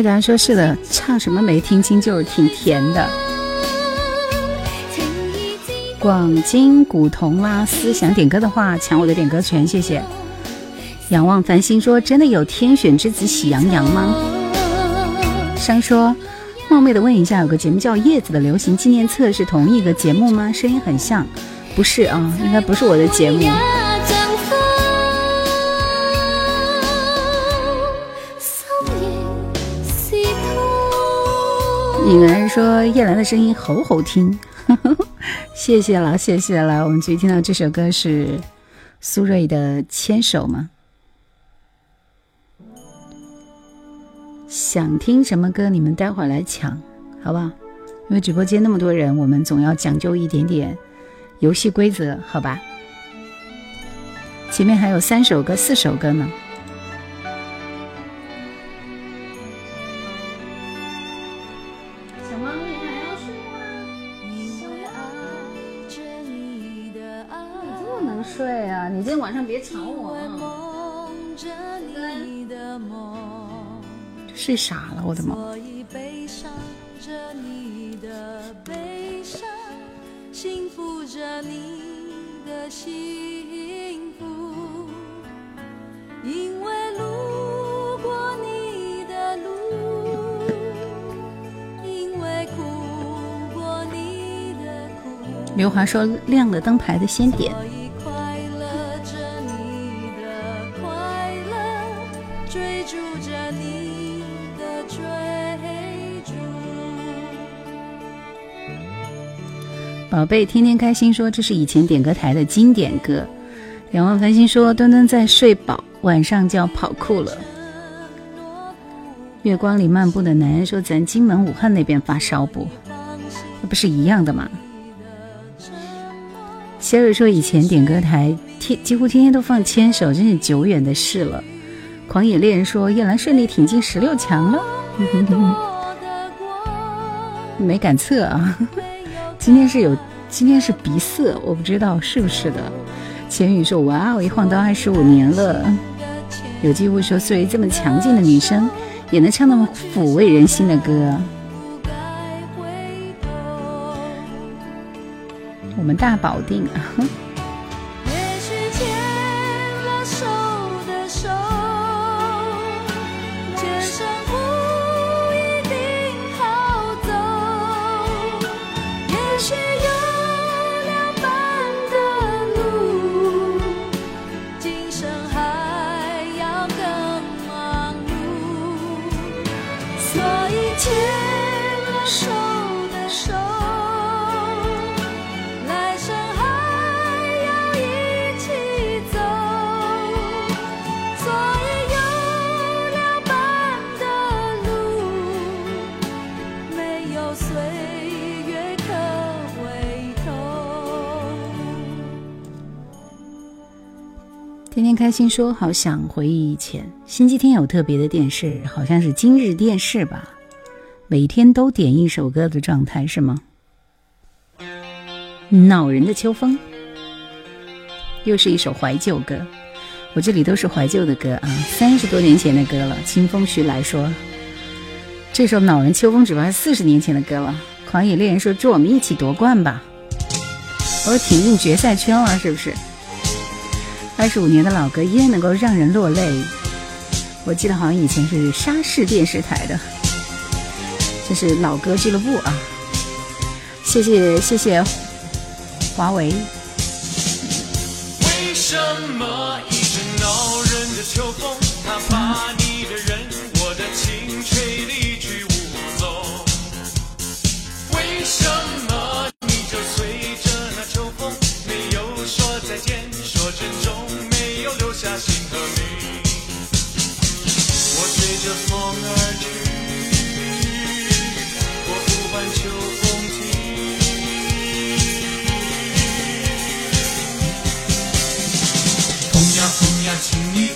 确答案说是的，唱什么没听清，就是挺甜的。广金古铜拉丝想点歌的话，抢我的点歌权，谢谢。仰望繁星说：“真的有天选之子喜羊羊吗？”商说：“冒昧的问一下，有个节目叫《叶子的流行纪念册》，是同一个节目吗？声音很像，不是啊，应该不是我的节目。”女儿说：“叶兰的声音好好听，谢谢了，谢谢了。”我们继续听到这首歌是苏芮的《牵手》吗？想听什么歌，你们待会儿来抢，好不好？因为直播间那么多人，我们总要讲究一点点游戏规则，好吧？前面还有三首歌、四首歌呢。天晚上别吵我啊！睡傻了，我的猫。因为路过你的路，因为哭过你的苦。刘华说：“亮了灯牌的先点。”宝贝，天天开心说这是以前点歌台的经典歌。仰望繁星说端端在睡饱。晚上就要跑酷了。月光里漫步的男人说：“咱金门、武汉那边发烧不？那不是一样的吗？”谢瑞说：“以前点歌台天几乎天天都放牵手，真是久远的事了。”狂野猎人说：“叶兰顺利挺进十六强了。”没敢测啊，今天是有，今天是鼻塞，我不知道是不是的。钱宇说：“哇哦，一晃都二十五年了。”有机会说，作为这么强劲的女生，也能唱那么抚慰人心的歌。我们大保定开心说：“好想回忆以前，星期天有特别的电视，好像是今日电视吧？每天都点一首歌的状态是吗？恼人的秋风，又是一首怀旧歌。我这里都是怀旧的歌啊，三十多年前的歌了。清风徐来说，这首恼人秋风只怕是四十年前的歌了。狂野猎人说：祝我们一起夺冠吧！我挺进决赛圈了，是不是？”二十五年的老歌依然能够让人落泪。我记得好像以前是沙市电视台的，这是老歌俱乐部啊！谢谢谢谢华为。为什么一阵恼人的秋风，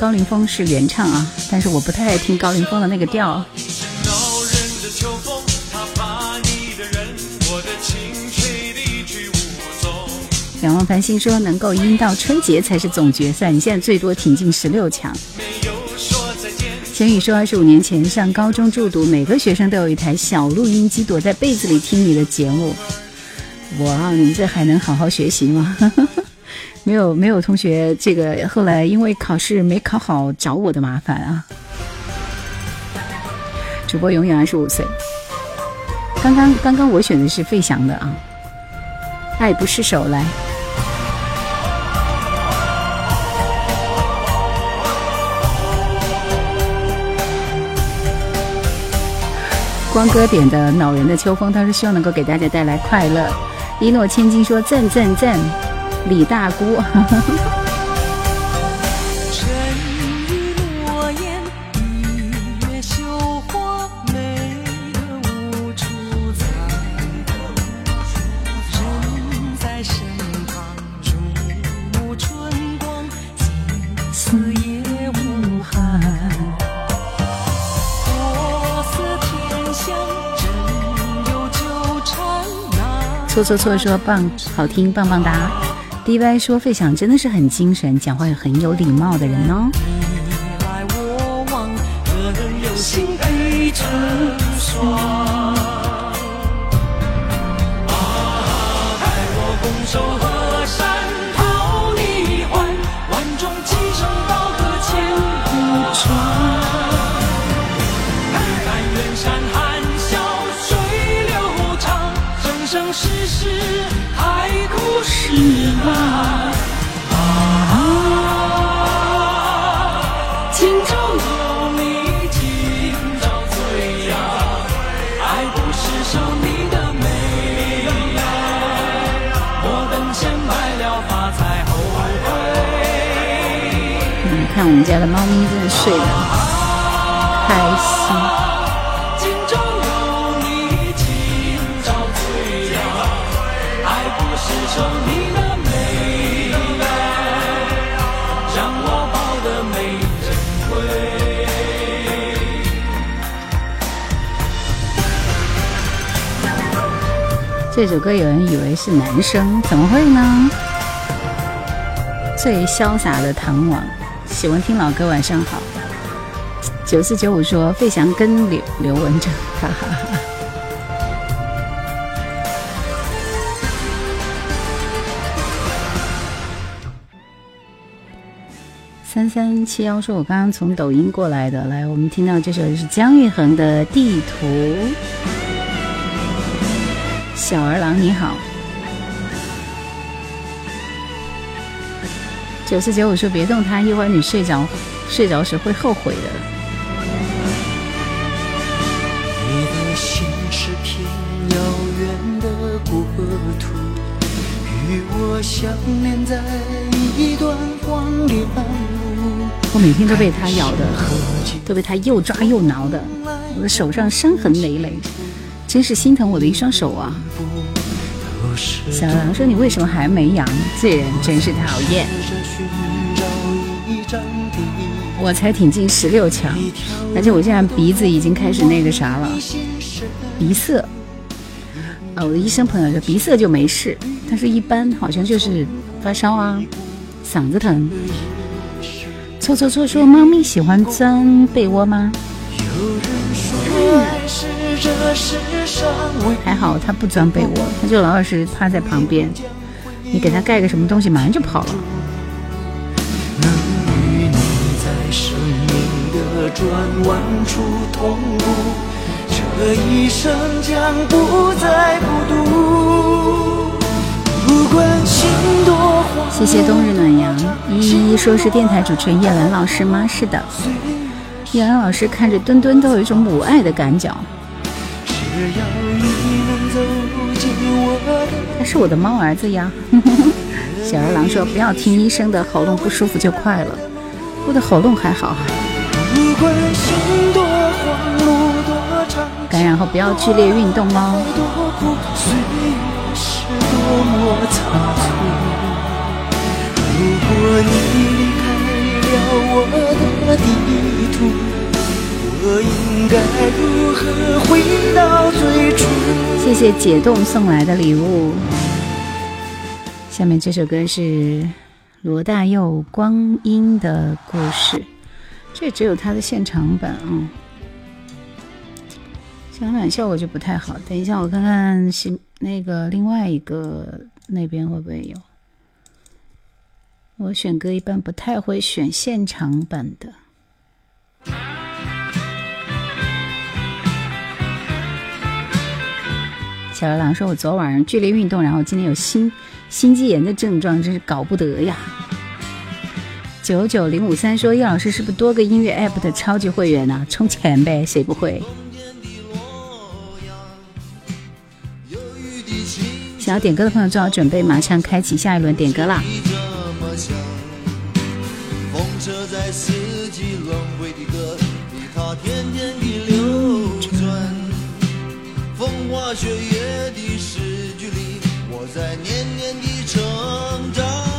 高凌风是原唱啊，但是我不太爱听高凌风的那个调。”仰望繁星说：“能够阴到春节才是总决赛，你现在最多挺进十六强。”陈宇说：“二十五年前上高中住读，每个学生都有一台小录音机，躲在被子里听你的节目。哇，你这还能好好学习吗？没有，没有同学这个后来因为考试没考好找我的麻烦啊。”主播永远二十五岁。刚刚刚刚我选的是费翔的啊，爱不释手来。光哥点的恼人的秋风，他说希望能够给大家带来快乐。一诺千金说赞赞赞，李大姑。错错错说棒好听棒棒哒，D Y 说费翔真的是很精神，讲话也很有礼貌的人哦。看我们家的猫咪，真的睡得开心。这首歌有人以为是男生，怎么会呢？最潇洒的唐王，喜欢听老歌，晚上好。九四九五说费翔跟刘刘文正，哈哈哈。三三七幺说，我刚刚从抖音过来的，来，我们听到这首是姜育恒的《地图》。小儿郎你好，九四九五说别动它，一会儿你睡着，睡着时会后悔的。你的心是片遥远的国土，我相连在一段荒凉路。我每天都被它咬的，都被它又抓又挠的，我的手上伤痕累累。真是心疼我的一双手啊！小狼说：“你为什么还没阳？这人真是讨厌。”我才挺进十六强，而且我现在鼻子已经开始那个啥了，鼻塞。啊，我的医生朋友说鼻塞就没事，但是一般好像就是发烧啊，嗓子疼。错错错说：“猫咪喜欢钻被窝吗？”还好它不钻被窝，它就老老实实趴在旁边。你给它盖个什么东西，马上就跑了。谢谢冬日暖阳，依依说是电台主持人叶兰老师吗？是的，叶兰老师看着墩墩都有一种母爱的感觉。他是我的猫儿子呀。小二郎说：“不要听医生的，喉咙不舒服就快了。”我的喉咙还好。感染后不要剧烈运动哦。如果你离开了我的地图。我应该如何回到最初？谢谢解冻送来的礼物。下面这首歌是罗大佑《光阴的故事》，这只有他的现场版啊，现场版效果就不太好。等一下，我看看新那个另外一个那边会不会有。我选歌一般不太会选现场版的。小流浪说：“我昨晚上剧烈运动，然后今天有心心肌炎的症状，真是搞不得呀。”九九零五三说：“叶老师是不是多个音乐 app 的超级会员呢？充钱呗，谁不会？”想要点歌的朋友做好准备，马上开启下一轮点歌啦！雪月的诗句里，我在年年的成长。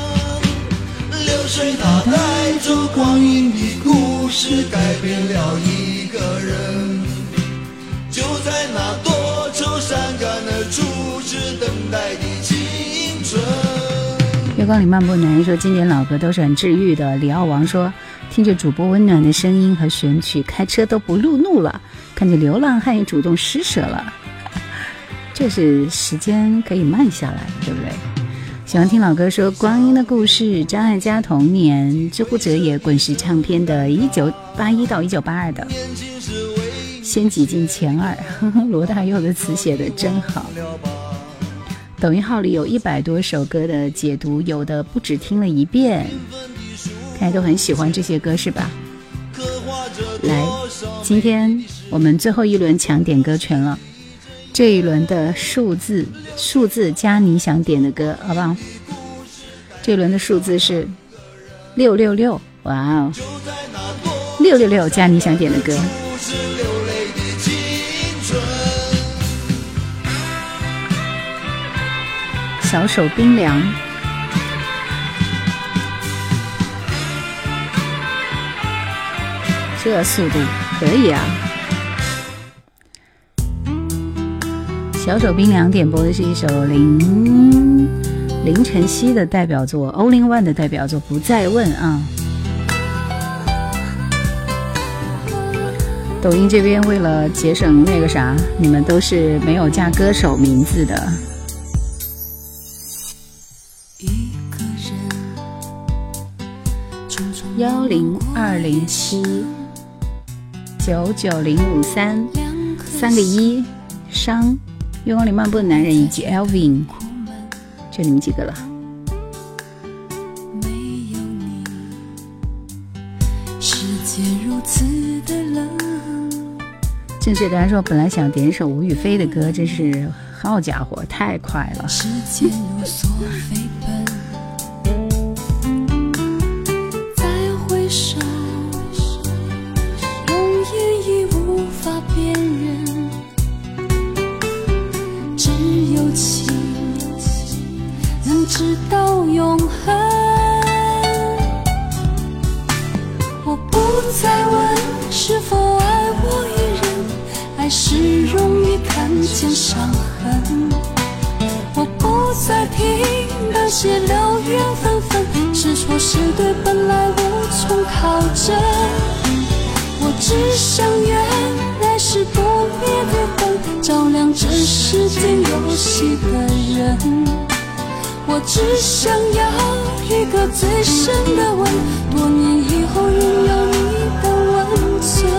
流水它带着光阴的故事，改变了一个人。就在那多愁善感的初次等待的青春。月光里漫步，男人说经典老歌都是很治愈的。李奥王说，听着主播温暖的声音和选曲，开车都不路怒了。看见流浪汉也主动施舍了。这是时间可以慢下来，对不对？喜欢听老歌，说《光阴的故事》，张艾嘉童年，知乎者也，滚石唱片的，一九八一到一九八二的，先挤进前二。呵 呵罗大佑的词写的真好。抖音号里有一百多首歌的解读，有的不止听了一遍，大家都很喜欢这些歌，是吧？来，今天我们最后一轮抢点歌权了。这一轮的数字，数字加你想点的歌，好不好？这一轮的数字是六六六，哇哦，六六六加你想点的歌。小手冰凉，这速度可以啊！小手冰凉点播的是一首林林晨曦的代表作《All in One》的代表作《不再问》啊。抖音这边为了节省那个啥，你们都是没有加歌手名字的。幺零二零七九九零五三三个一商。月光里漫步的男人以及 Elvin，就你们几个了。正确答案说，本来想点一首吴雨霏的歌，真是好家伙，太快了。到永恒。我不再问是否爱我一人，爱是容易看见伤痕。我不再听那些流言纷纷，是错是对本来无从考证。我只想愿爱是不灭的灯，照亮这世间游戏的人。我只想要一个最深的吻，多年以后拥有你的温存。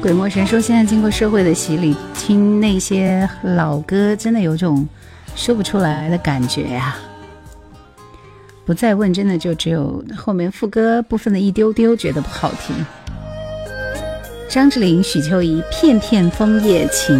鬼魔神说：“现在经过社会的洗礼，听那些老歌，真的有种说不出来的感觉呀。不再问，真的就只有后面副歌部分的一丢丢，觉得不好听。”张智霖、许秋怡，片片枫叶情。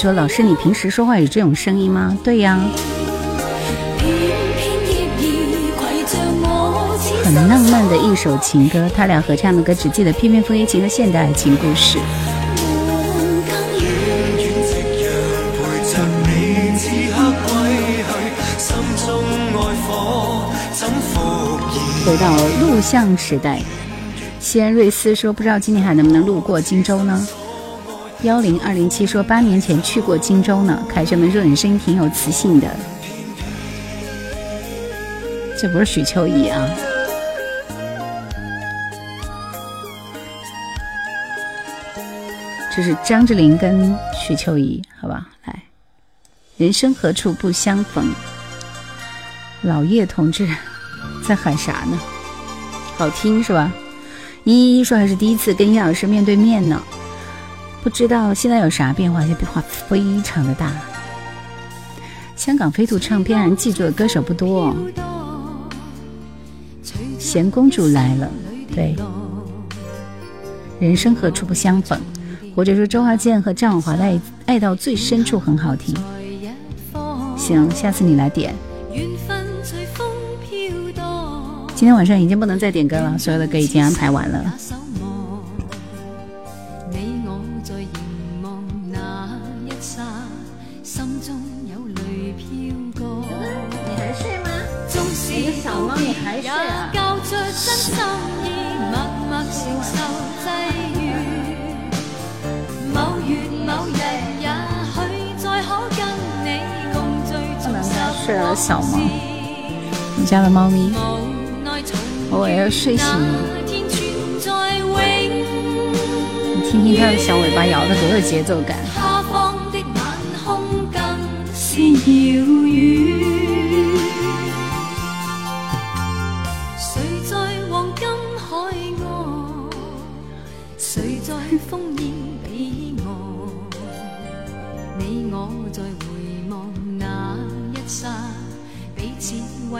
说：“老师，你平时说话有这种声音吗？”对呀，很浪漫的一首情歌，他俩合唱的歌只记得《翩翩风一情》和《现代爱情故事》。回到录像时代，西安瑞斯说：“不知道今年还能不能路过荆州呢？”幺零二零七说：“八年前去过荆州呢。”凯旋门说：“你声音挺有磁性的。”这不是许秋怡啊。这是张智霖跟许秋怡，好吧？来，人生何处不相逢？老叶同志在喊啥呢？好听是吧？依依说还是第一次跟叶老师面对面呢，不知道现在有啥变化？现在变化非常的大。香港飞度唱片人记住的歌手不多哦。贤公主来了，对，人生何处不相逢，或者说周华健和张婉华的爱爱到最深处很好听。行，下次你来点。今天晚上已经不能再点歌了，所有的歌已经安排完了。小猫。你家的猫咪無奈從偶爾要睡醒了，你听听它的小尾巴摇的多有节奏感。他方的晚空更是遙遠。誰在黄金海岸？谁在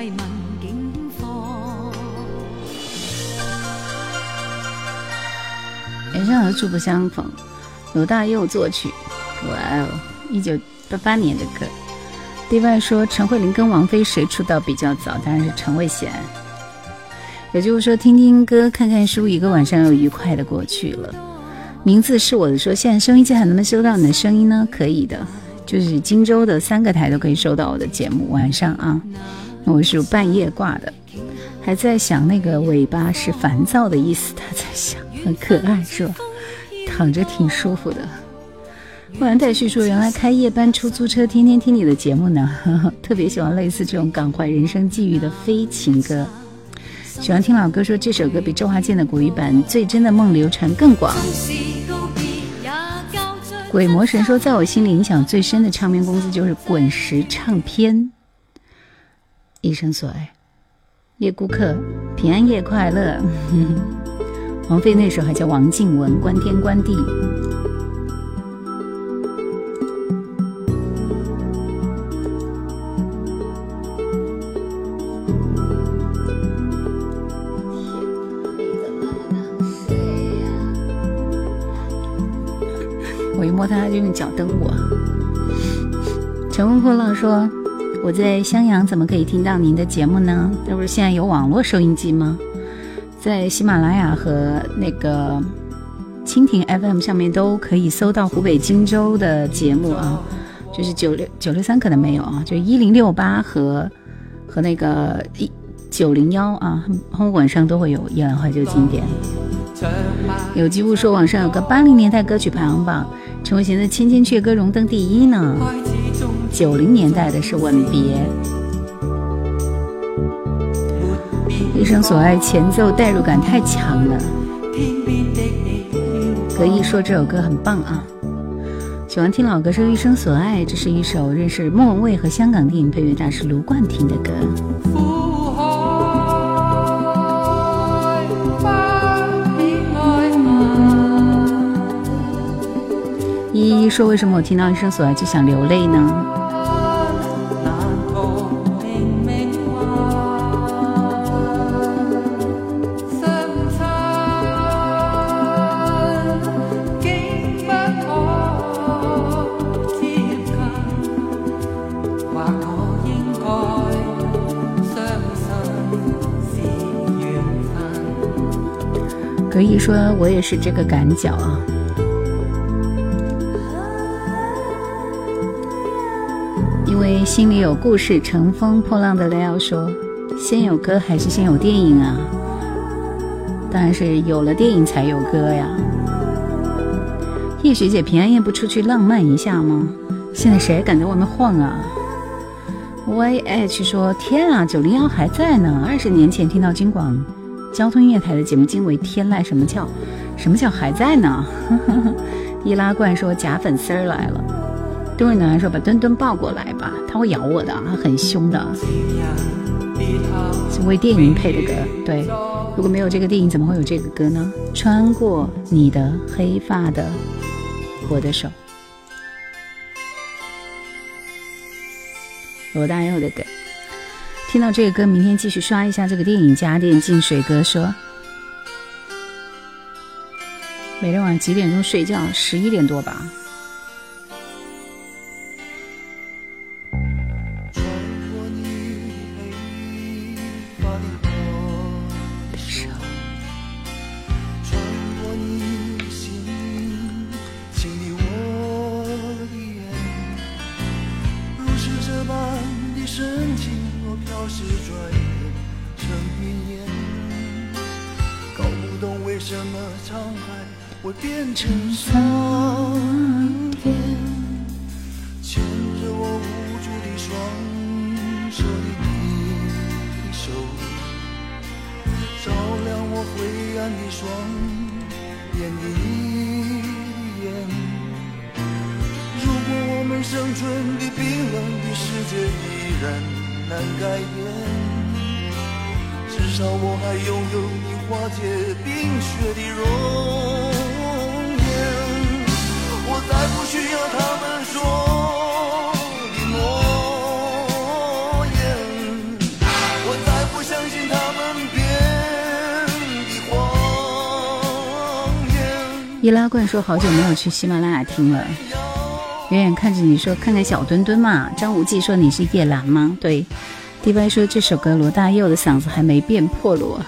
慰問境況。人生何处不相逢，罗大佑作曲。哇哦，一九八八年的歌。另外说，陈慧琳跟王菲谁出道比较早？当然是陈慧娴。也就是说，听听歌，看看书，一个晚上又愉快的过去了。名字是我的说，现在收音机还能不能收到你的声音呢？可以的，就是荆州的三个台都可以收到我的节目。晚上啊，我是半夜挂的，还在想那个尾巴是烦躁的意思，他在想，很可爱是吧？躺着挺舒服的。忽然戴旭说：“原来开夜班出租车，天天听你的节目呢，特别喜欢类似这种感怀人生际遇的非情歌。喜欢听老歌说这首歌比周华健的国语版《最真的梦》流传更广。鬼魔神说，在我心里影响最深的唱片公司就是滚石唱片。一生所爱，叶顾客，平安夜快乐。王菲那时候还叫王静雯，关天关地。我一摸它，它就用脚蹬我。乘风破浪说：“我在襄阳，怎么可以听到您的节目呢？这不是现在有网络收音机吗？在喜马拉雅和那个蜻蜓 FM 上面都可以搜到湖北荆州的节目啊，就是九六九六三可能没有啊，就一零六八和和那个一九零幺啊，他们晚上都会有夜兰怀旧经典。有机物说网上有个八零年代歌曲排行榜，陈慧娴的《千千阙歌》荣登第一呢。九零年代的是《吻别》，一生所爱前奏代入感太强了。可以说这首歌很棒啊！喜欢听老歌是《一生所爱》，这是一首认识莫文蔚和香港电影配乐大师卢冠廷的歌。依依说：“为什么我听到《一生所爱》就想流泪呢？”说我也是这个感脚啊，因为心里有故事。乘风破浪的雷奥说：“先有歌还是先有电影啊？当然是有了电影才有歌呀。”叶学姐平安夜不出去浪漫一下吗？现在谁敢在外面晃啊？YH 说：“天啊，九零幺还在呢！二十年前听到金广。”交通音乐台的节目惊为天籁，什么叫什么叫还在呢？易拉罐说假粉丝儿来了，东瑞男说把墩墩抱过来吧，他会咬我的，他很凶的。是为电影配的歌，对，如果没有这个电影，怎么会有这个歌呢？穿过你的黑发的我的手，罗大佑的歌。听到这个歌，明天继续刷一下这个电影《家电净水哥说》。每天晚上几点钟睡觉？十一点多吧。生存的冰冷的世界依然难改变，至少我还拥有你化解冰雪的容颜，我再不需要他们说的诺言，我再不相信他们编的谎言，易拉罐说好久没有去喜马拉雅听了。远远看着你说看看小墩墩嘛。张无忌说你是叶兰吗？对，D Y 说这首歌罗大佑的嗓子还没变破锣，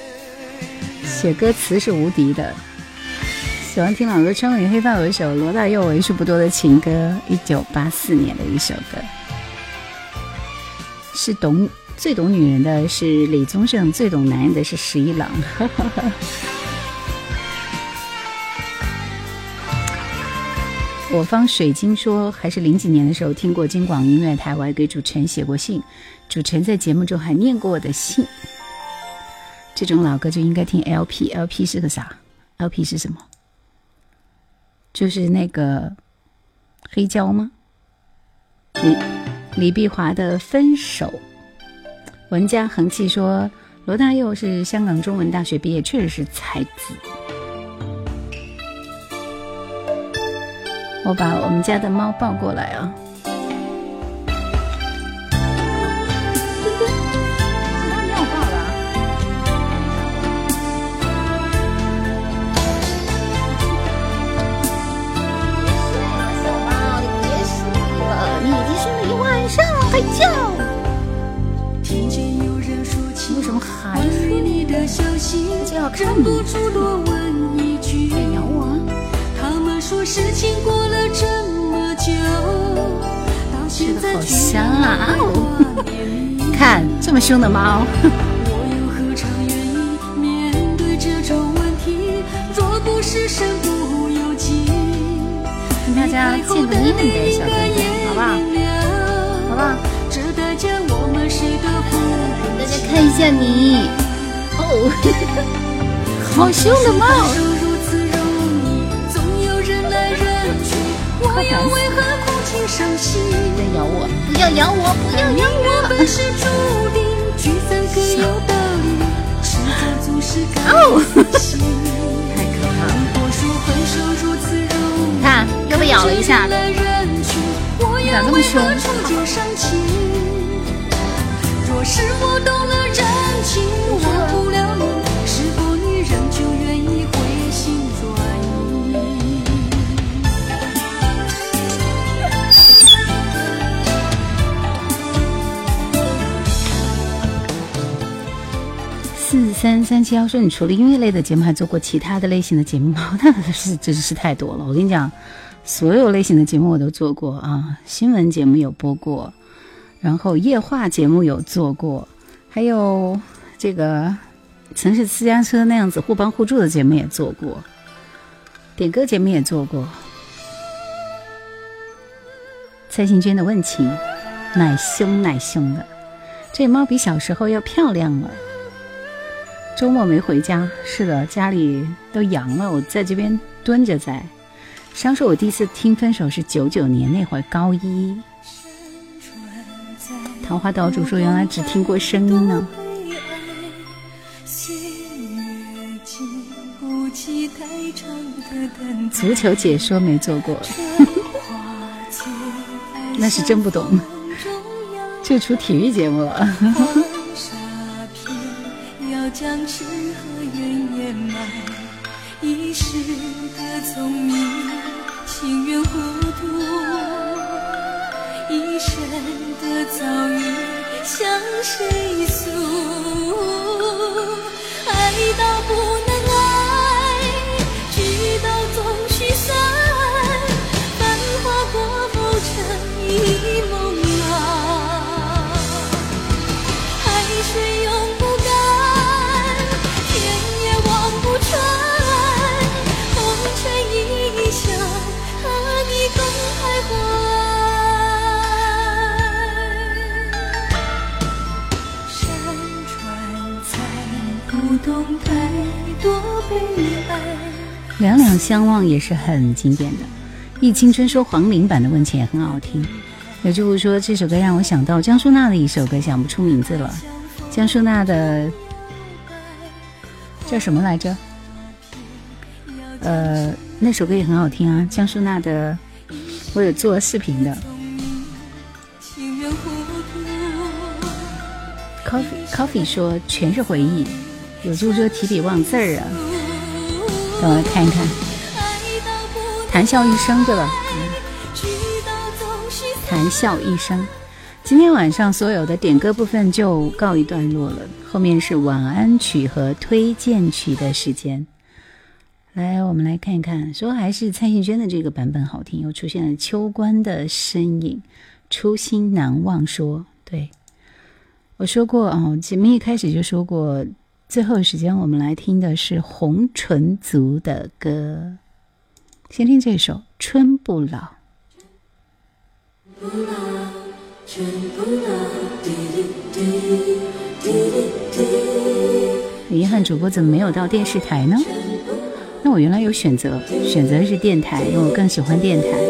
写歌词是无敌的。喜欢听老歌，称为黑发有一首罗大佑为数不多的情歌，一九八四年的一首歌，是懂最懂女人的是李宗盛，最懂男人的是十一郎。我方水晶说，还是零几年的时候听过金广音乐台，我还给主持人写过信，主持人在节目中还念过我的信。这种老歌就应该听 LP，LP 是个啥？LP 是什么？就是那个黑胶吗？李李碧华的《分手》。文家恒气说，罗大佑是香港中文大学毕业，确实是才子。我把我们家的猫抱过来啊！要抱了。小猫，你别睡了，你已经睡了一晚上还叫。为什么还睡？就要看你。说事情过了这么久，到现在好香啊！看这么凶的猫。我又何尝愿意面对这种问题？若不是身不由己，跟大家见个面呗，小哥哥，好不好？好不好？这代价我们谁都不。大家看一下你，哦，好凶的猫！快烦死了！在咬我，不要咬我，不要咬我！哦，太可怕了！看，又被咬了一下，你咋这么凶？若是我动了真情，忘不了你，三三七幺说：“你除了音乐类的节目，还做过其他的类型的节目吗？那是真是太多了。我跟你讲，所有类型的节目我都做过啊，新闻节目有播过。”然后夜话节目有做过，还有这个城市私家车那样子互帮互助的节目也做过，点歌节目也做过。蔡幸娟的问情，奶凶奶凶的，这猫比小时候要漂亮了。周末没回家，是的，家里都阳了，我在这边蹲着在。上说我第一次听分手是九九年那会儿高一。桃花岛主说：“原来只听过声音呢。”足球解说没做过，那是真不懂，就出体育节目了。将诗和怨掩埋，一世的聪明，情愿糊涂，一生的遭遇向谁诉？爱到不。两两相望也是很经典的，《忆青春》说黄龄版的《问情》也很好听。有句话说这首歌让我想到江淑娜的一首歌，想不出名字了。江淑娜的叫什么来着？呃，那首歌也很好听啊。江淑娜的，我有做视频的。Coffee Coffee 说全是回忆。有就说提笔忘字儿啊，等我来看一看。谈笑一生对吧？谈笑一生。今天晚上所有的点歌部分就告一段落了，后面是晚安曲和推荐曲的时间。来，我们来看一看，说还是蔡幸娟的这个版本好听，又出现了秋官的身影，初心难忘。说对，我说过哦，节目一开始就说过。最后时间，我们来听的是红唇族的歌。先听这首《春不老》。遗憾，主播怎么没有到电视台呢？那我原来有选择，选择是电台，因为我更喜欢电台。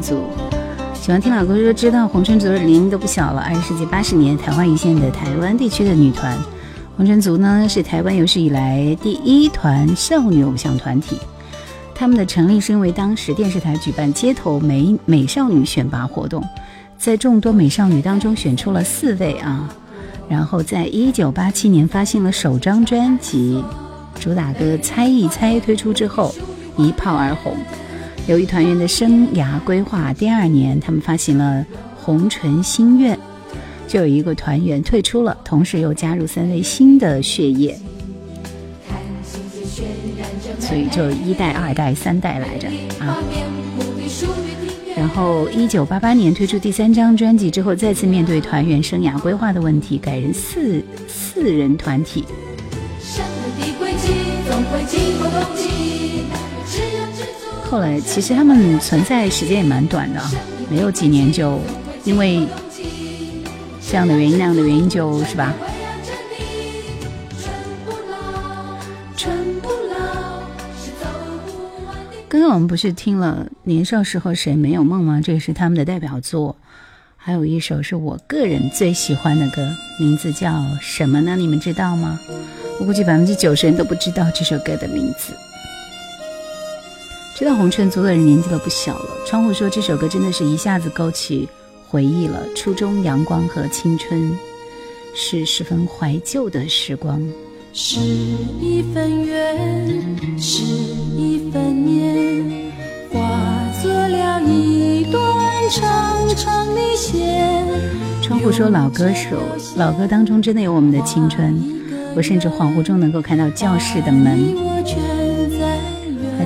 族。喜欢听老歌说知道红尘族的年龄都不小了，二十世纪八十年昙花一现的台湾地区的女团。红尘族呢是台湾有史以来第一团少女偶像团体。他们的成立是因为当时电视台举办街头美美少女选拔活动，在众多美少女当中选出了四位啊，然后在一九八七年发行了首张专辑，主打歌《猜一猜》推出之后一炮而红。由于团员的生涯规划，第二年他们发行了《红唇心愿》，就有一个团员退出了，同时又加入三位新的血液。所以就一代、二代、三代来着啊。然后一九八八年推出第三张专辑之后，再次面对团员生涯规划的问题，改成四四人团体。后来其实他们存在时间也蛮短的，没有几年就因为这样的原因那样的原因就是吧。刚刚我们不是听了《年少时候谁没有梦》吗？这个是他们的代表作，还有一首是我个人最喜欢的歌，名字叫什么呢？你们知道吗？我估计百分之九十人都不知道这首歌的名字。知道红唇族的人年纪都不小了。窗户说这首歌真的是一下子勾起回忆了，初中阳光和青春，是十分怀旧的时光。是一份缘，是一份念，化作了一段长长的线。窗户说老歌手，老歌当中真的有我们的青春，我甚至恍惚中能够看到教室的门。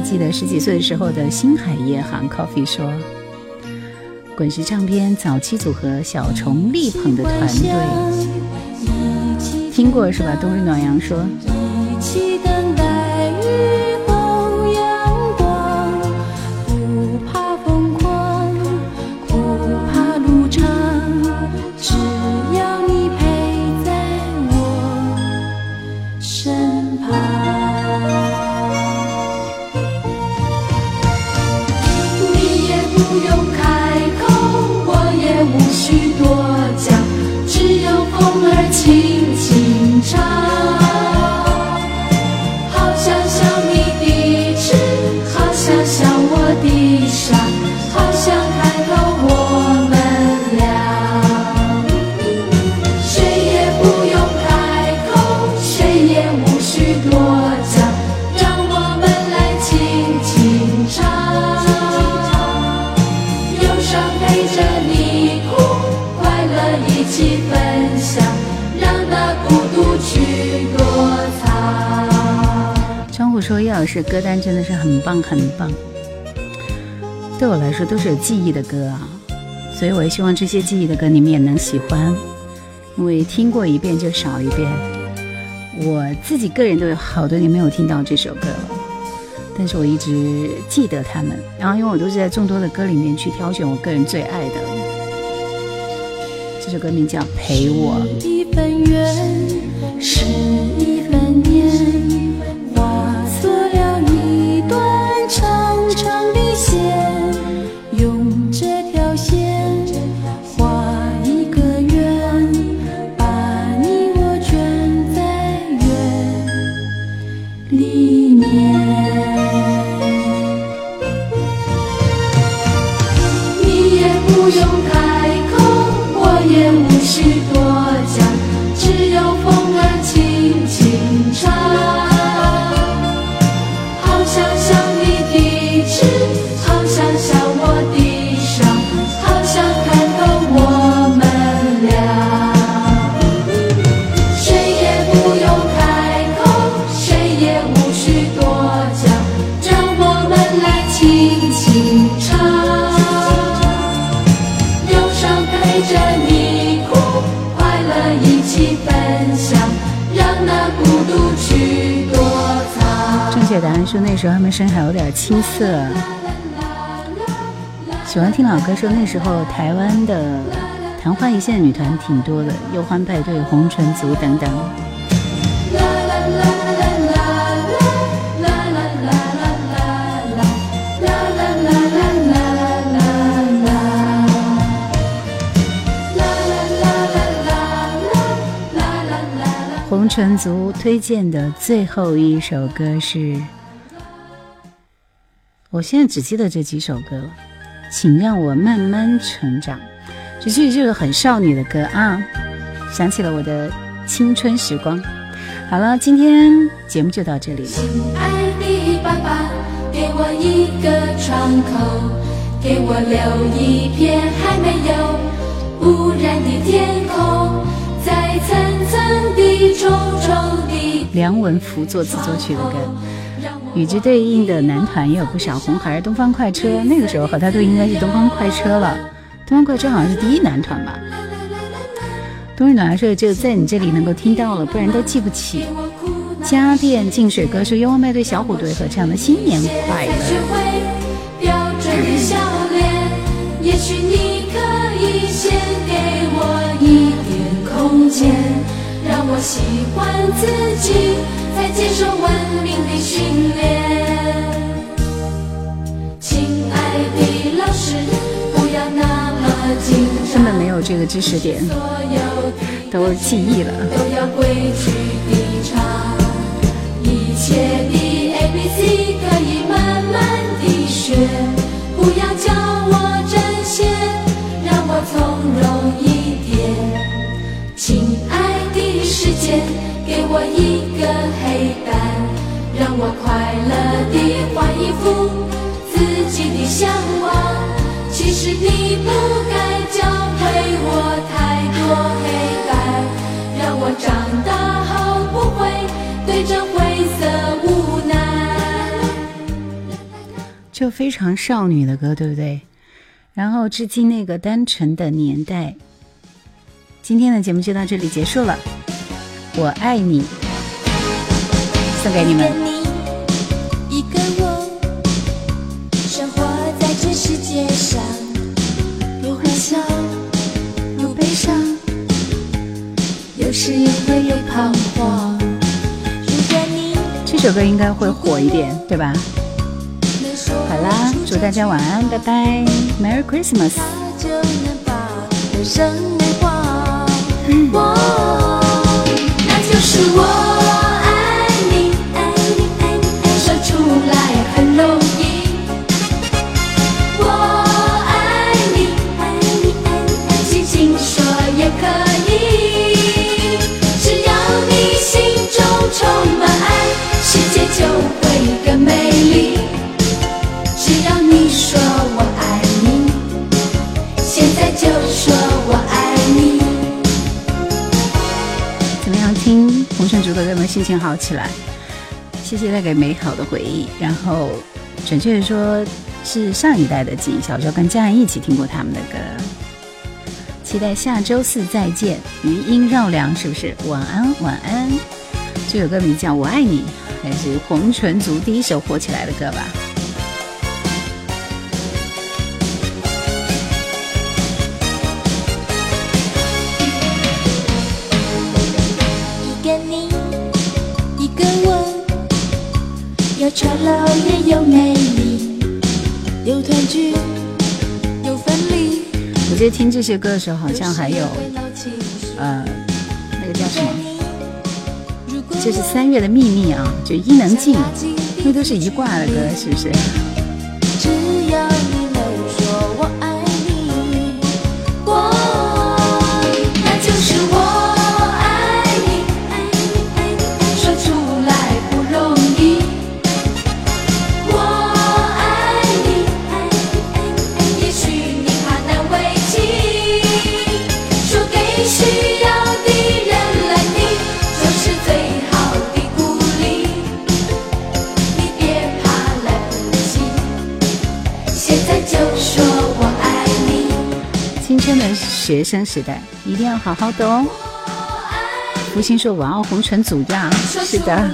记得十几岁的时候的星海夜航，Coffee 说，滚石唱片早期组合小虫力捧的团队。听过是吧？冬日暖阳说。老师歌单真的是很棒很棒，对我来说都是有记忆的歌啊，所以我也希望这些记忆的歌你们也能喜欢，因为听过一遍就少一遍。我自己个人都有好多年没有听到这首歌了，但是我一直记得他们，然后因为我都是在众多的歌里面去挑选我个人最爱的。这首歌名叫《陪我》。说那时候他们声还有点青涩。喜欢听老歌，说那时候台湾的昙花一现的女团挺多的，忧欢派对、红唇族等等。红啦族推荐的最后一首歌是。我现在只记得这几首歌了，请让我慢慢成长。这其实就是很少女的歌啊，想起了我的青春时光。好了，今天节目就到这里。亲爱的爸爸，给我一个窗口，给我留一片还没有污染的天空，在层层的重重的梁文福作词作曲的歌，与之对应的男团也有不少，红孩儿、东方快车，那个时候和他都应该是东方快车了。东方快车好像是第一男团吧？冬日暖说只有在你这里能够听到了，不然都记不起。家电净水歌说，望麦对小虎队合唱的《新年快乐》。学会标准的笑脸，也许你可以先给我一点空间，让我习惯自己，再接受文明的训练。亲爱的老师，不要那么紧张。根本没有这个知识点，都是记忆了。都要规矩地唱，一切的 A B C 可以慢慢地学，不要叫我让我从容一点。亲爱的世界，给我一个黑板，让我快乐地画一幅自己的向往。其实你不该教会我太多黑白，让我长大后不会对这灰色无奈。就非常少女的歌，对不对？然后致敬那个单纯的年代。今天的节目就到这里结束了，我爱你，送给你们。一个我，生活在这世界上，有欢笑，有悲伤，有时也会有彷徨。如果你这首歌应该会火一点，对吧？好啦，祝大家晚安，拜拜，Merry Christmas。那是我爱你，爱你，爱你，爱说出来很容易心情好起来？谢谢带给美好的回忆。然后，准确的说，是上一代的记忆。小时候跟家人一起听过他们的歌。期待下周四再见。余音绕梁，是不是？晚安，晚安。这首歌名叫《我爱你》，还是红唇族第一首火起来的歌吧？我记得听这些歌的时候，好像还有呃，那个叫什么？这是三月的秘密啊，就伊能静，那都是一挂的歌，是不是？学生时代一定要好好的哦。福星说：“哇哦，红尘族呀！”是的，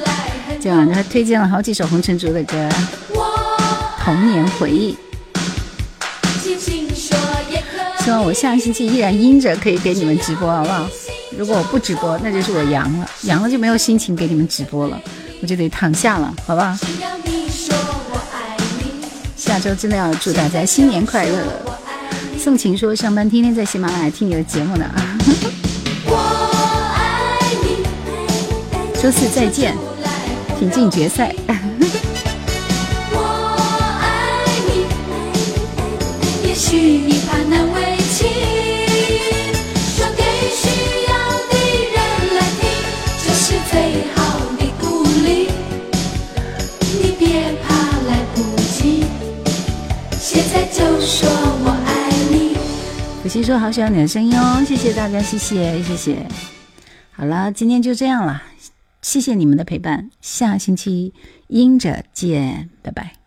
今晚他推荐了好几首红尘族的歌，童年回忆。希望我下个星期依然阴着，可以给你们直播，好不好？如果我不直播，那就是我阳了，阳了就没有心情给你们直播了，我就得躺下了，好不好？下周真的要祝大家新年快乐。宋晴说上班天天在喜马拉雅听你的节目呢。我爱你，爱你，爱周四再见，挺进决赛。福 星说好喜欢你的声音哦，谢谢大家，谢谢谢谢。好了，今天就这样了，谢谢你们的陪伴，下星期阴着见，拜拜。